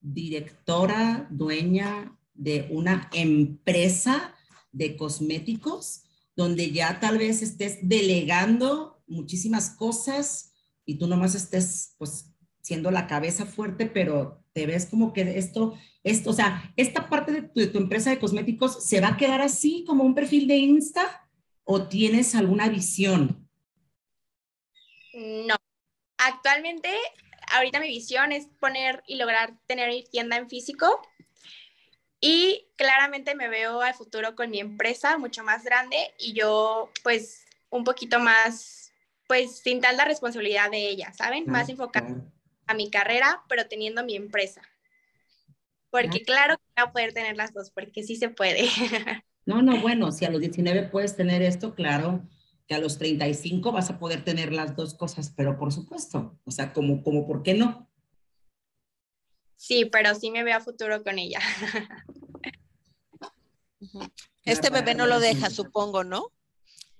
directora, dueña de una empresa de cosméticos, donde ya tal vez estés delegando muchísimas cosas y tú nomás estés pues siendo la cabeza fuerte, pero te ves como que esto esto, o sea, esta parte de tu, de tu, empresa de cosméticos se va a quedar así como un perfil de Insta o tienes alguna visión? No. Actualmente ahorita mi visión es poner y lograr tener tienda en físico. Y claramente me veo al futuro con mi empresa mucho más grande y yo pues un poquito más, pues sin tanta responsabilidad de ella, ¿saben? Más enfocada a mi carrera, pero teniendo mi empresa. Porque claro que voy a poder tener las dos, porque sí se puede. No, no, bueno, si a los 19 puedes tener esto, claro, que a los 35 vas a poder tener las dos cosas, pero por supuesto, o sea, como, como, ¿por qué no? Sí, pero sí me veo a futuro con ella. Este bebé no lo deja, supongo, ¿no?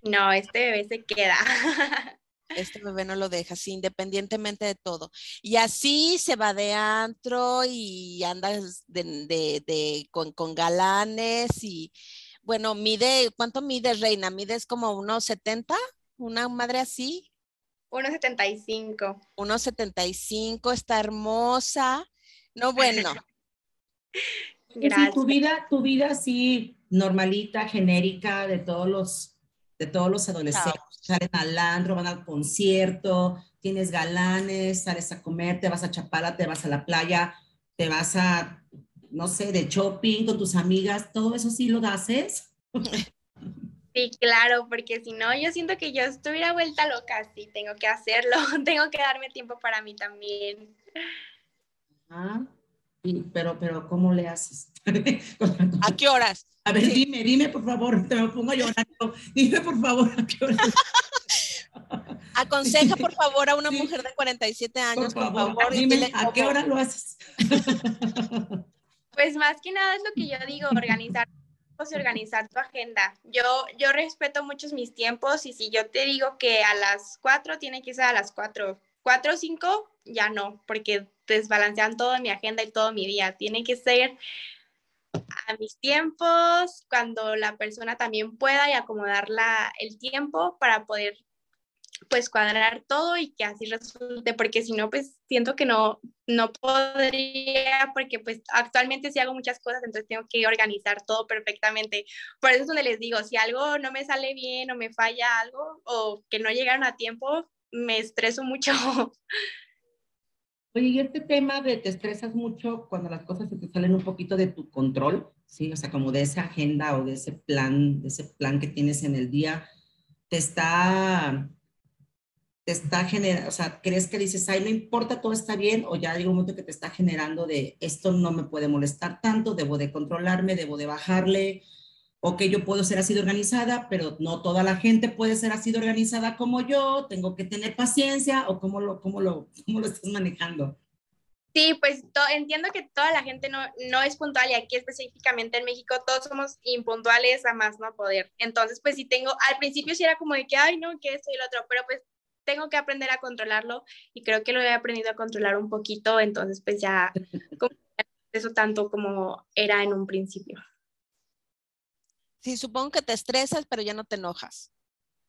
No, este bebé se queda. Este bebé no lo deja, sí, independientemente de todo. Y así se va de antro y anda de, con, con, galanes y bueno, mide, ¿cuánto mide Reina? ¿Mides como unos 70? ¿Una madre así? 1,75. 1,75, está hermosa. No, bueno. Gracias. tu vida, tu vida así normalita, genérica, de todos los de todos los adolescentes. Salen al andro, van al concierto, tienes galanes, sales a comer, te vas a Chapala, te vas a la playa, te vas a, no sé, de shopping con tus amigas, todo eso sí lo haces. Sí, claro, porque si no, yo siento que yo estuviera vuelta loca, sí, tengo que hacerlo, tengo que darme tiempo para mí también. Ah, pero, pero, ¿cómo le haces? ¿A qué horas? A ver, dime, dime, por favor, te me pongo a llorar. Dime, por favor, ¿a qué horas? Aconseja, por favor, a una mujer de 47 años, por favor. dime, ¿a qué hora lo haces? Pues más que nada es lo que yo digo, organizar y organizar tu agenda. Yo, yo respeto muchos mis tiempos y si yo te digo que a las 4 tiene que ser a las 4, 4 o 5, ya no, porque desbalancean todo mi agenda y todo mi día. Tiene que ser a mis tiempos, cuando la persona también pueda y acomodar el tiempo para poder pues cuadrar todo y que así resulte, porque si no, pues siento que no, no podría, porque pues actualmente sí hago muchas cosas, entonces tengo que organizar todo perfectamente. Por eso es donde les digo, si algo no me sale bien o me falla algo o que no llegaron a tiempo, me estreso mucho. Oye, y este tema de te estresas mucho cuando las cosas se te salen un poquito de tu control, ¿sí? O sea, como de esa agenda o de ese plan, de ese plan que tienes en el día, te está, te está generando, o sea, ¿crees que dices, ay, no importa, todo está bien? O ya llega un momento que te está generando de, esto no me puede molestar tanto, debo de controlarme, debo de bajarle, ok, yo puedo ser así de organizada, pero no toda la gente puede ser así de organizada como yo, tengo que tener paciencia o cómo lo, cómo lo, cómo lo estás manejando. Sí, pues entiendo que toda la gente no, no es puntual y aquí específicamente en México todos somos impuntuales a más no poder. Entonces, pues sí tengo, al principio sí era como de que, ay, no, que esto y lo otro, pero pues tengo que aprender a controlarlo y creo que lo he aprendido a controlar un poquito, entonces pues ya eso tanto como era en un principio. Sí, supongo que te estresas, pero ya no te enojas.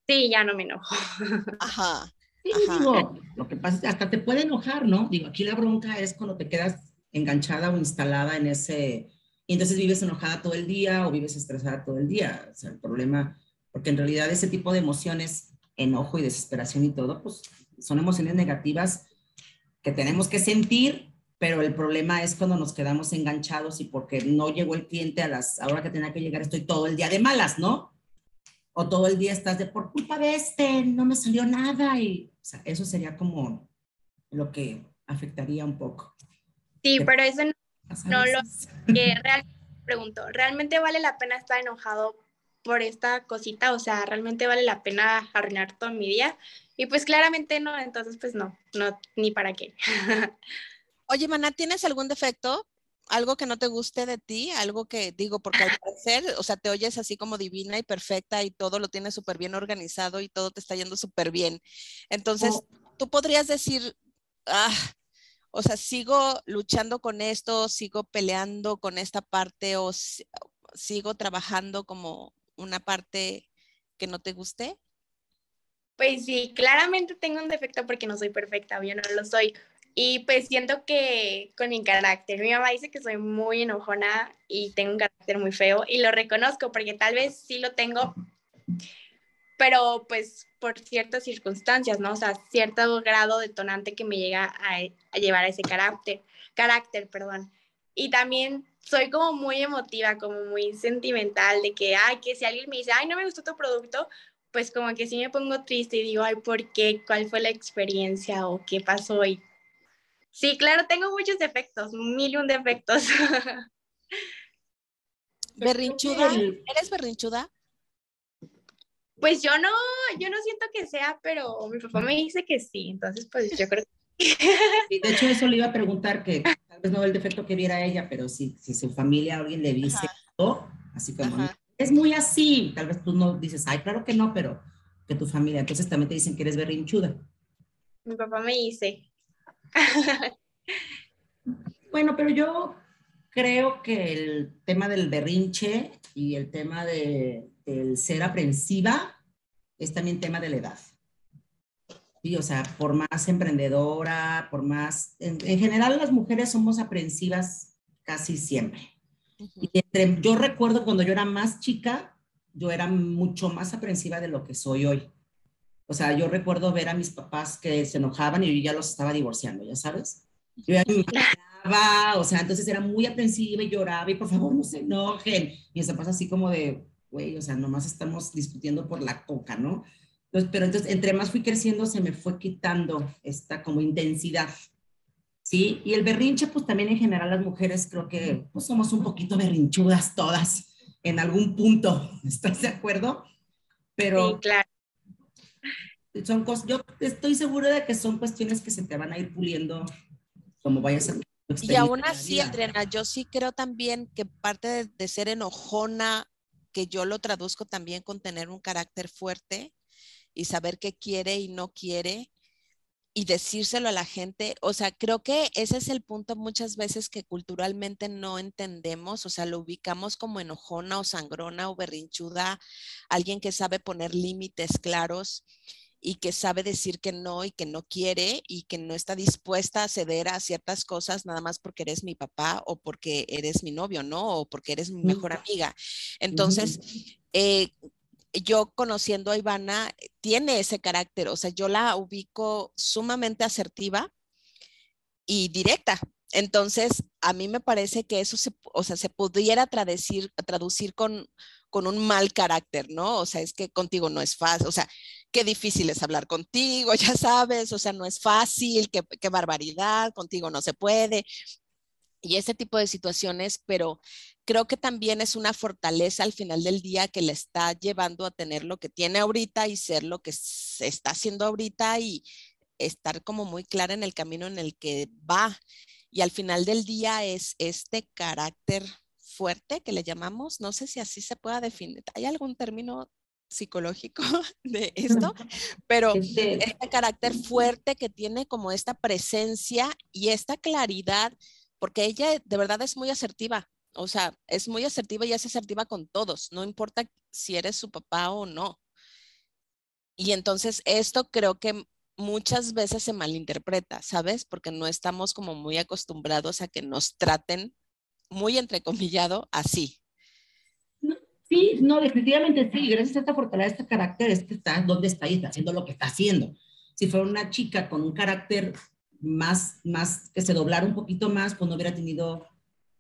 Sí, ya no me enojo. Ajá. Sí, digo, lo que pasa es que hasta te puede enojar, ¿no? Digo, aquí la bronca es cuando te quedas enganchada o instalada en ese, y entonces vives enojada todo el día o vives estresada todo el día. O sea, el problema, porque en realidad ese tipo de emociones, enojo y desesperación y todo, pues son emociones negativas que tenemos que sentir, pero el problema es cuando nos quedamos enganchados y porque no llegó el cliente a las ahora que tenía que llegar estoy todo el día de malas, ¿no? O todo el día estás de por culpa de este, no me salió nada y o sea, eso sería como lo que afectaría un poco. Sí, pero eso no, no lo que realmente pregunto, ¿realmente vale la pena estar enojado por esta cosita? O sea, ¿realmente vale la pena arruinar todo mi día? Y pues claramente no, entonces pues no, no, ni para qué. Oye, Maná, ¿tienes algún defecto? ¿Algo que no te guste de ti? Algo que digo, porque al parecer, o sea, te oyes así como divina y perfecta y todo lo tienes súper bien organizado y todo te está yendo súper bien. Entonces, oh. tú podrías decir, ah, o sea, sigo luchando con esto, sigo peleando con esta parte o sigo trabajando como una parte que no te guste? Pues sí, claramente tengo un defecto porque no soy perfecta, yo no lo soy, y pues siento que con mi carácter, mi mamá dice que soy muy enojona y tengo un carácter muy feo y lo reconozco porque tal vez sí lo tengo, pero pues por ciertas circunstancias, ¿no? O sea, cierto grado detonante que me llega a, a llevar a ese carácter, carácter, perdón. Y también soy como muy emotiva, como muy sentimental, de que, ay, que si alguien me dice, ay, no me gustó tu producto, pues como que sí me pongo triste y digo, ay, ¿por qué? ¿Cuál fue la experiencia o qué pasó? Y sí, claro, tengo muchos defectos, mil y un defectos. ¿Berrinchuda? ¿Eres berrinchuda? Pues yo no, yo no siento que sea, pero mi papá me dice que sí, entonces pues yo creo que... de hecho eso le iba a preguntar que tal vez no el defecto que viera ella, pero si, si su familia alguien le dice, así como, es muy así, tal vez tú no dices, ay, claro que no, pero que tu familia, entonces también te dicen que eres berrinchuda. Mi papá me dice. bueno, pero yo creo que el tema del berrinche y el tema de, del ser aprensiva es también tema de la edad. Sí, o sea, por más emprendedora, por más, en, general las mujeres somos aprensivas casi siempre. Y entre, yo recuerdo cuando yo era más chica, yo era mucho más aprensiva de lo que soy hoy. O sea, yo recuerdo ver a mis papás que se enojaban y yo ya los estaba divorciando, ya sabes. Yo ya me o sea, entonces era muy aprensiva y lloraba y por favor no se enojen. Y se pasa así como de, güey, o sea, nomás estamos discutiendo por la coca, ¿no? Entonces, pero entonces, entre más fui creciendo, se me fue quitando esta como intensidad. ¿Sí? Y el berrinche, pues también en general las mujeres creo que pues, somos un poquito berrinchudas todas en algún punto, ¿estás de acuerdo? Pero sí, claro. Son cosas, yo estoy segura de que son cuestiones que se te van a ir puliendo como vayas a y aún así, Adriana, yo sí creo también que parte de, ser enojona, que yo lo traduzco también con tener un carácter fuerte y saber qué quiere y no quiere y decírselo a la gente. O sea, creo que ese es el punto muchas veces que culturalmente no entendemos. O sea, lo ubicamos como enojona o sangrona o berrinchuda, alguien que sabe poner límites claros y que sabe decir que no y que no quiere y que no está dispuesta a ceder a ciertas cosas nada más porque eres mi papá o porque eres mi novio, ¿no? O porque eres mi mejor amiga. Entonces, eh, yo conociendo a Ivana, tiene ese carácter, o sea, yo la ubico sumamente asertiva y directa. Entonces, a mí me parece que eso se, o sea, se pudiera traducir, traducir con, con un mal carácter, ¿no? O sea, es que contigo no es fácil, o sea, qué difícil es hablar contigo, ya sabes, o sea, no es fácil, qué, barbaridad, contigo no se puede. Y ese tipo de situaciones, pero creo que también es una fortaleza al final del día que le está llevando a tener lo que tiene ahorita y ser lo que se está haciendo ahorita y estar como muy clara en el camino en el que va. Y al final del día es este carácter fuerte que le llamamos, no sé si así se pueda definir, ¿hay algún término psicológico de esto? Pero este, carácter fuerte que tiene como esta presencia y esta claridad, porque ella de verdad es muy asertiva, o sea, es muy asertiva y es asertiva con todos, no importa si eres su papá o no. Y entonces esto creo que muchas veces se malinterpreta, ¿sabes? Porque no estamos como muy acostumbrados a que nos traten muy entrecomillado así. Sí, no, definitivamente sí. Gracias a esta fortaleza, este carácter, es que está donde está y está haciendo lo que está haciendo. Si fuera una chica con un carácter más, más, que se doblara un poquito más, pues no hubiera tenido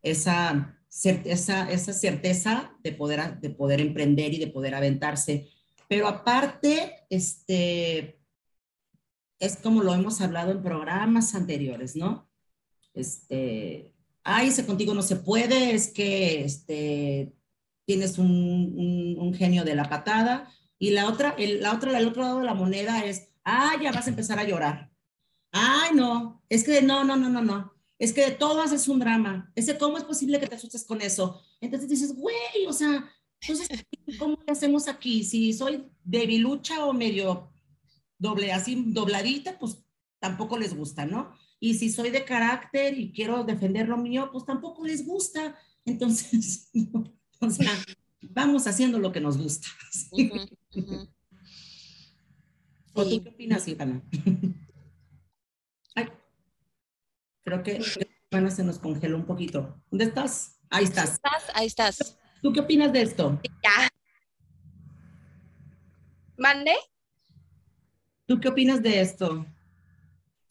esa certeza, esa certeza de poder, de poder emprender y de poder aventarse. Pero aparte, este, es como lo hemos hablado en programas anteriores, ¿no? Este, ay, ese contigo no se puede, es que este, tienes un, un, genio de la patada. Y la otra, el, la otra, el otro lado de la moneda es, ah, ya vas a empezar a llorar. Ay, no, es que no, no, no, no, no. Es que de todas es un drama. Ese, ¿cómo es posible que te asustes con eso? Entonces dices, güey, o sea, entonces, ¿cómo le hacemos aquí? Si soy debilucha o medio doble, así dobladita, pues tampoco les gusta, ¿no? Y si soy de carácter y quiero defender lo mío, pues tampoco les gusta. Entonces, o sea, vamos haciendo lo que nos gusta. ¿O tú qué opinas, Ivana? Ay, creo que Ivana se nos congeló un poquito. ¿Dónde estás? Ahí estás. ¿Estás? Ahí estás. ¿Tú qué opinas de esto? Ya. ¿Mande? ¿Tú qué opinas de esto?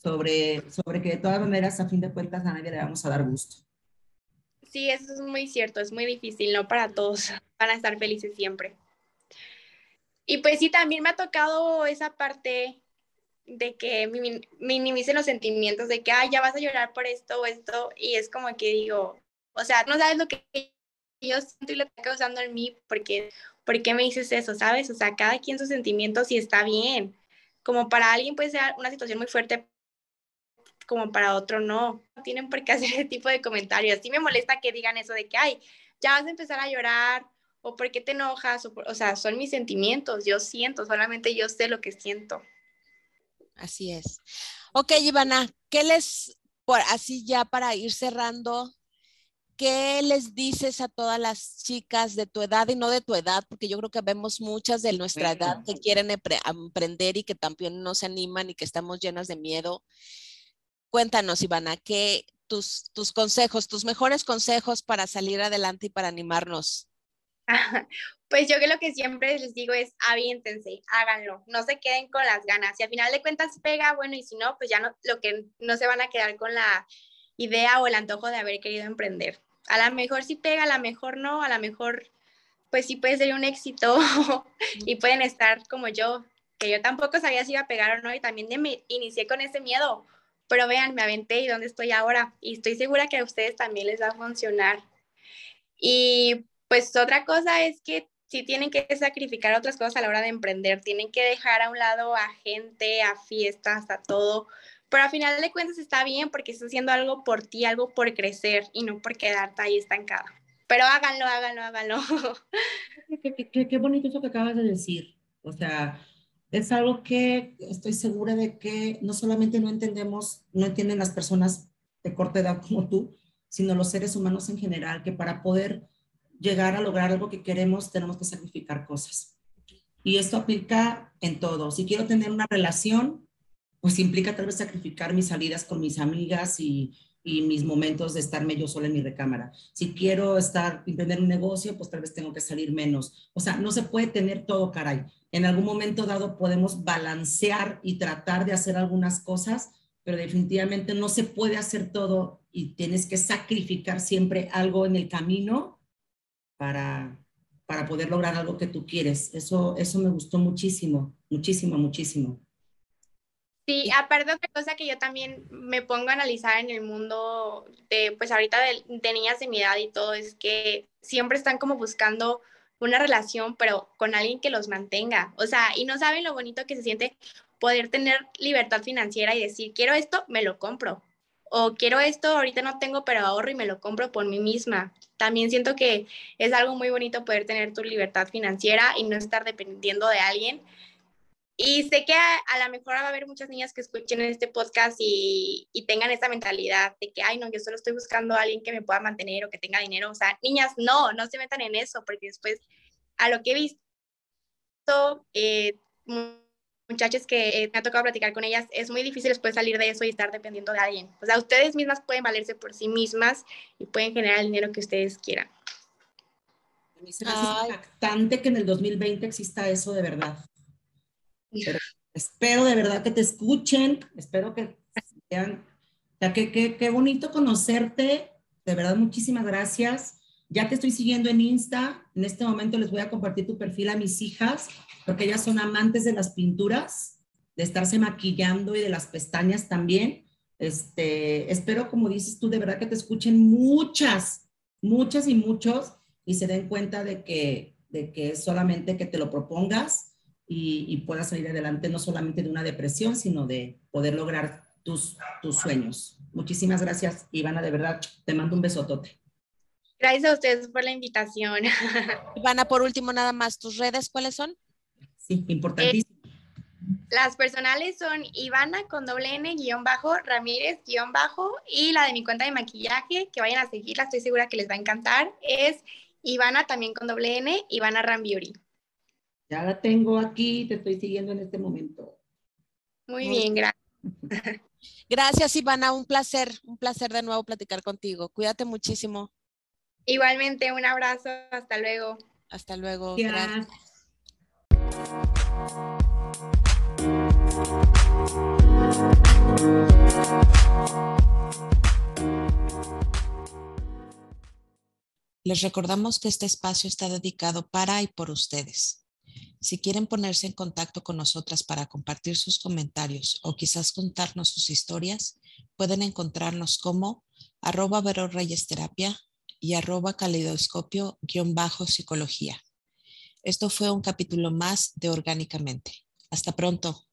Sobre, sobre que de todas maneras, a fin de cuentas, a nadie le vamos a dar gusto. Sí, eso es muy cierto, es muy difícil, no para todos van a estar felices siempre. Y pues sí, también me ha tocado esa parte de que minimicen los sentimientos, de que, ay, ya vas a llorar por esto o esto, y es como que digo, o sea, no sabes lo que yo siento y lo que está causando en mí, porque, ¿por qué me dices eso, sabes? O sea, cada quien sus sentimientos y está bien. Como para alguien puede ser una situación muy fuerte, como para otro no. No tienen por qué hacer ese tipo de comentarios. Sí me molesta que digan eso de que, ay, ya vas a empezar a llorar, o por qué te enojas, o, o sea, son mis sentimientos, yo siento, solamente yo sé lo que siento. Así es. Ok, Ivana, ¿qué les, por así ya para ir cerrando, qué les dices a todas las chicas de tu edad y no de tu edad? Porque yo creo que vemos muchas de nuestra edad que quieren emprender y que también no se animan y que estamos llenas de miedo. Cuéntanos, Ivana, ¿qué tus, tus consejos, tus mejores consejos para salir adelante y para animarnos? Pues yo que lo que siempre les digo es aviéntense, háganlo, no se queden con las ganas. Si al final de cuentas pega, bueno, y si no, pues ya no, lo que no se van a quedar con la idea o el antojo de haber querido emprender. A lo mejor sí pega, a lo mejor no, a lo mejor pues sí puede ser un éxito y pueden estar como yo, que yo tampoco sabía si iba a pegar o no y también me inicié con ese miedo, pero vean, me aventé y dónde estoy ahora y estoy segura que a ustedes también les va a funcionar. Y pues otra cosa es que sí tienen que sacrificar otras cosas a la hora de emprender, tienen que dejar a un lado a gente, a fiestas, a todo, pero al final de cuentas está bien porque estás haciendo algo por ti, algo por crecer y no por quedarte ahí estancada. Pero háganlo, háganlo, háganlo. Qué, qué, bonito eso que acabas de decir. O sea, es algo que estoy segura de que no solamente no entendemos, no entienden las personas de corta edad como tú, sino los seres humanos en general, que para poder llegar a lograr algo que queremos, tenemos que sacrificar cosas. Y esto aplica en todo. Si quiero tener una relación, pues implica tal vez sacrificar mis salidas con mis amigas y, y mis momentos de estarme yo sola en mi recámara. Si quiero estar, emprender un negocio, pues tal vez tengo que salir menos. O sea, no se puede tener todo, caray. En algún momento dado podemos balancear y tratar de hacer algunas cosas, pero definitivamente no se puede hacer todo y tienes que sacrificar siempre algo en el camino para, para poder lograr algo que tú quieres. Eso, eso me gustó muchísimo, muchísimo, muchísimo. Sí, aparte otra cosa que yo también me pongo a analizar en el mundo de, pues ahorita de, de, niñas de mi edad y todo, es que siempre están como buscando una relación, pero con alguien que los mantenga. O sea, y no saben lo bonito que se siente poder tener libertad financiera y decir, quiero esto, me lo compro o quiero esto, ahorita no tengo, pero ahorro y me lo compro por mí misma. También siento que es algo muy bonito poder tener tu libertad financiera y no estar dependiendo de alguien. Y sé que a, lo mejor va a haber muchas niñas que escuchen este podcast y, y, tengan esta mentalidad de que, ay, no, yo solo estoy buscando a alguien que me pueda mantener o que tenga dinero. O sea, niñas, no, no se metan en eso, porque después, a lo que he visto, eh, muchachas que eh, me ha tocado platicar con ellas, es muy difícil después salir de eso y estar dependiendo de alguien. O sea, ustedes mismas pueden valerse por sí mismas y pueden generar el dinero que ustedes quieran. A mí se me hace impactante que en el 2020 exista eso de verdad. Espero de verdad que te escuchen, espero que vean, o que, bonito conocerte, de verdad muchísimas gracias. Ya te estoy siguiendo en Insta, en este momento les voy a compartir tu perfil a mis hijas porque ellas son amantes de las pinturas, de estarse maquillando y de las pestañas también. Este, espero, como dices tú, de verdad que te escuchen muchas, muchas y muchos y se den cuenta de que, de que es solamente que te lo propongas y, y puedas salir adelante no solamente de una depresión, sino de poder lograr tus, tus sueños. Muchísimas gracias, Ivana, de verdad, te mando un besotote. Gracias a ustedes por la invitación. Ivana, por último, nada más, ¿tus redes cuáles son? Sí, importantísimo. las personales son Ivana con doble N guion bajo, Ramírez guion bajo y la de mi cuenta de maquillaje, que vayan a seguirla, estoy segura que les va a encantar, es Ivana también con doble N, Ivana Rambiuri. Ya la tengo aquí, te estoy siguiendo en este momento. Muy bien, gracias. Gracias, Ivana, un placer, un placer de nuevo platicar contigo. Cuídate muchísimo. Igualmente, un abrazo, hasta luego. Hasta luego. Gracias. Thank you. Les recordamos que este espacio está dedicado para y por ustedes. Si quieren ponerse en contacto con nosotras para compartir sus comentarios o quizás contarnos sus historias, pueden encontrarnos como arroba y arroba caleidoscopio-psicología. Esto fue un capítulo más de Orgánicamente. Hasta pronto.